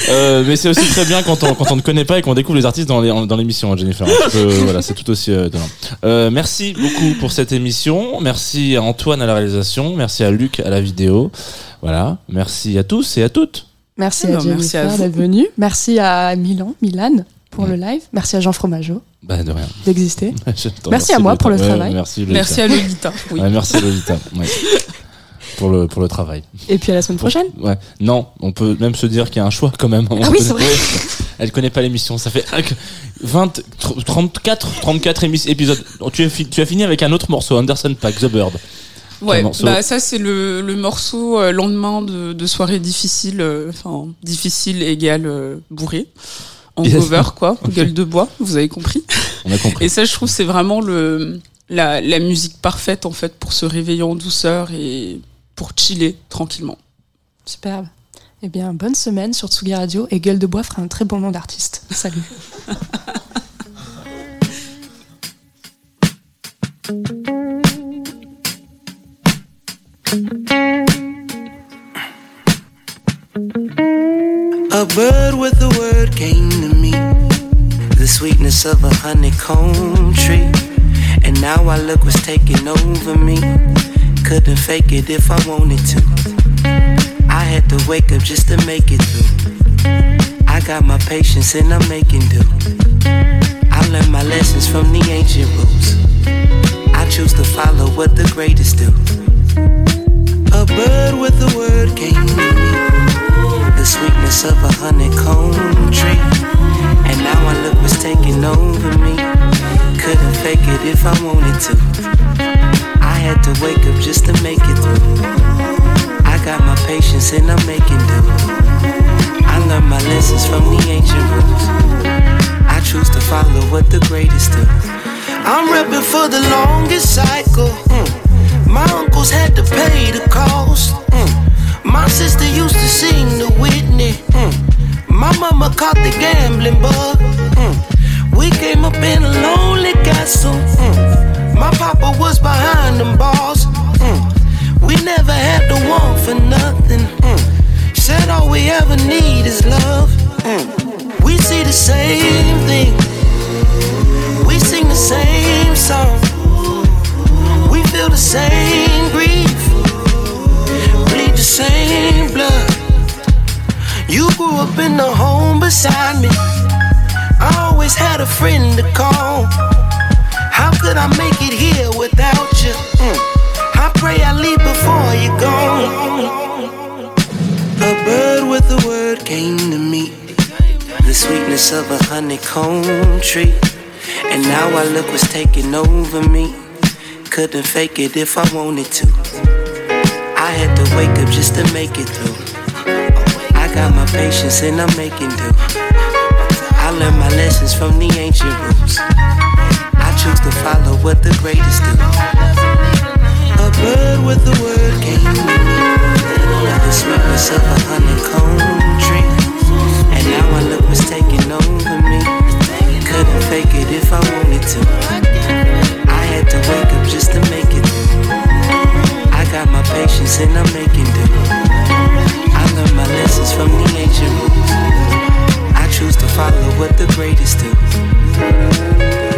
Speaker 2: Euh, mais c'est aussi très bien quand on, quand on ne connaît pas et qu'on découvre les artistes dans les- dans l'émission, hein, Jennifer. Donc, euh, voilà, c'est tout aussi euh, étonnant. Euh, merci beaucoup pour cette émission. Merci à Antoine à la réalisation. Merci à Luc à la vidéo. Voilà. Merci à tous et à toutes.
Speaker 3: Merci
Speaker 4: Non,
Speaker 3: à
Speaker 4: merci à
Speaker 3: Jennifer
Speaker 4: vous.
Speaker 3: d'être venue. Merci à Milan, Milan pour le live. Merci à Jean Fromageau
Speaker 2: Bah, de rien.
Speaker 3: d'exister. Merci à moi pour le.
Speaker 2: Ouais,
Speaker 3: travail.
Speaker 2: merci, Lolita.
Speaker 4: Merci à Lolita. Oui.
Speaker 2: Ouais, merci Lolita. Ouais. Pour le, pour le travail.
Speaker 3: Et puis à la semaine prochaine.
Speaker 2: Ouais. Non, on peut même se dire qu'il y a un choix quand même.
Speaker 3: Ah oui, c'est vrai.
Speaker 2: Elle connaît pas l'émission. Ça fait 20, 34, 34 émis- épisodes. Tu as, tu as fini avec un autre morceau, Anderson Pack, The Bird.
Speaker 4: Ouais, bah ça c'est le, le morceau euh, lendemain de, de soirée difficile, euh, enfin difficile égale euh, bourré, en cover quoi, gueule de bois, vous avez compris.
Speaker 2: On a compris.
Speaker 4: Et ça je trouve c'est vraiment le la, la musique parfaite en fait pour se réveiller en douceur et pour chiller tranquillement.
Speaker 3: Superbe. Eh bien, bonne semaine sur Tsugi Radio et Gueule de Bois fera un très bon nom d'artiste. Salut.
Speaker 11: A bird with a word came to me. The sweetness of a honeycomb tree. And now I look what's taking over me. Couldn't fake it if I wanted to. I had to wake up just to make it through. I got my patience and I'm making do. I learned my lessons from the ancient rules. I choose to follow what the greatest do. A bird with a word came to me. The sweetness of a honeycomb tree. And now I look what's taking over me. Couldn't fake it if I wanted to. I had to wake up just to make it through. I got my patience and I'm making do. I learned my lessons from the ancient rules. I choose to follow what the greatest do. I'm repping for the longest cycle. mm. Taking over me. Couldn't fake it if I wanted to. I had to wake up just to make it through. I got my patience and I'm making do. I learned my lessons from the ancient rules. I choose to follow what the greatest do. A bird with a word came to me. The sweetness of a honeycomb tree. And now I look taking over me. Couldn't fake it if I wanted to. Had to wake up just to make it through. I got my patience and I'm making do. I learned my lessons from the ancient rules. I choose to follow what the greatest do.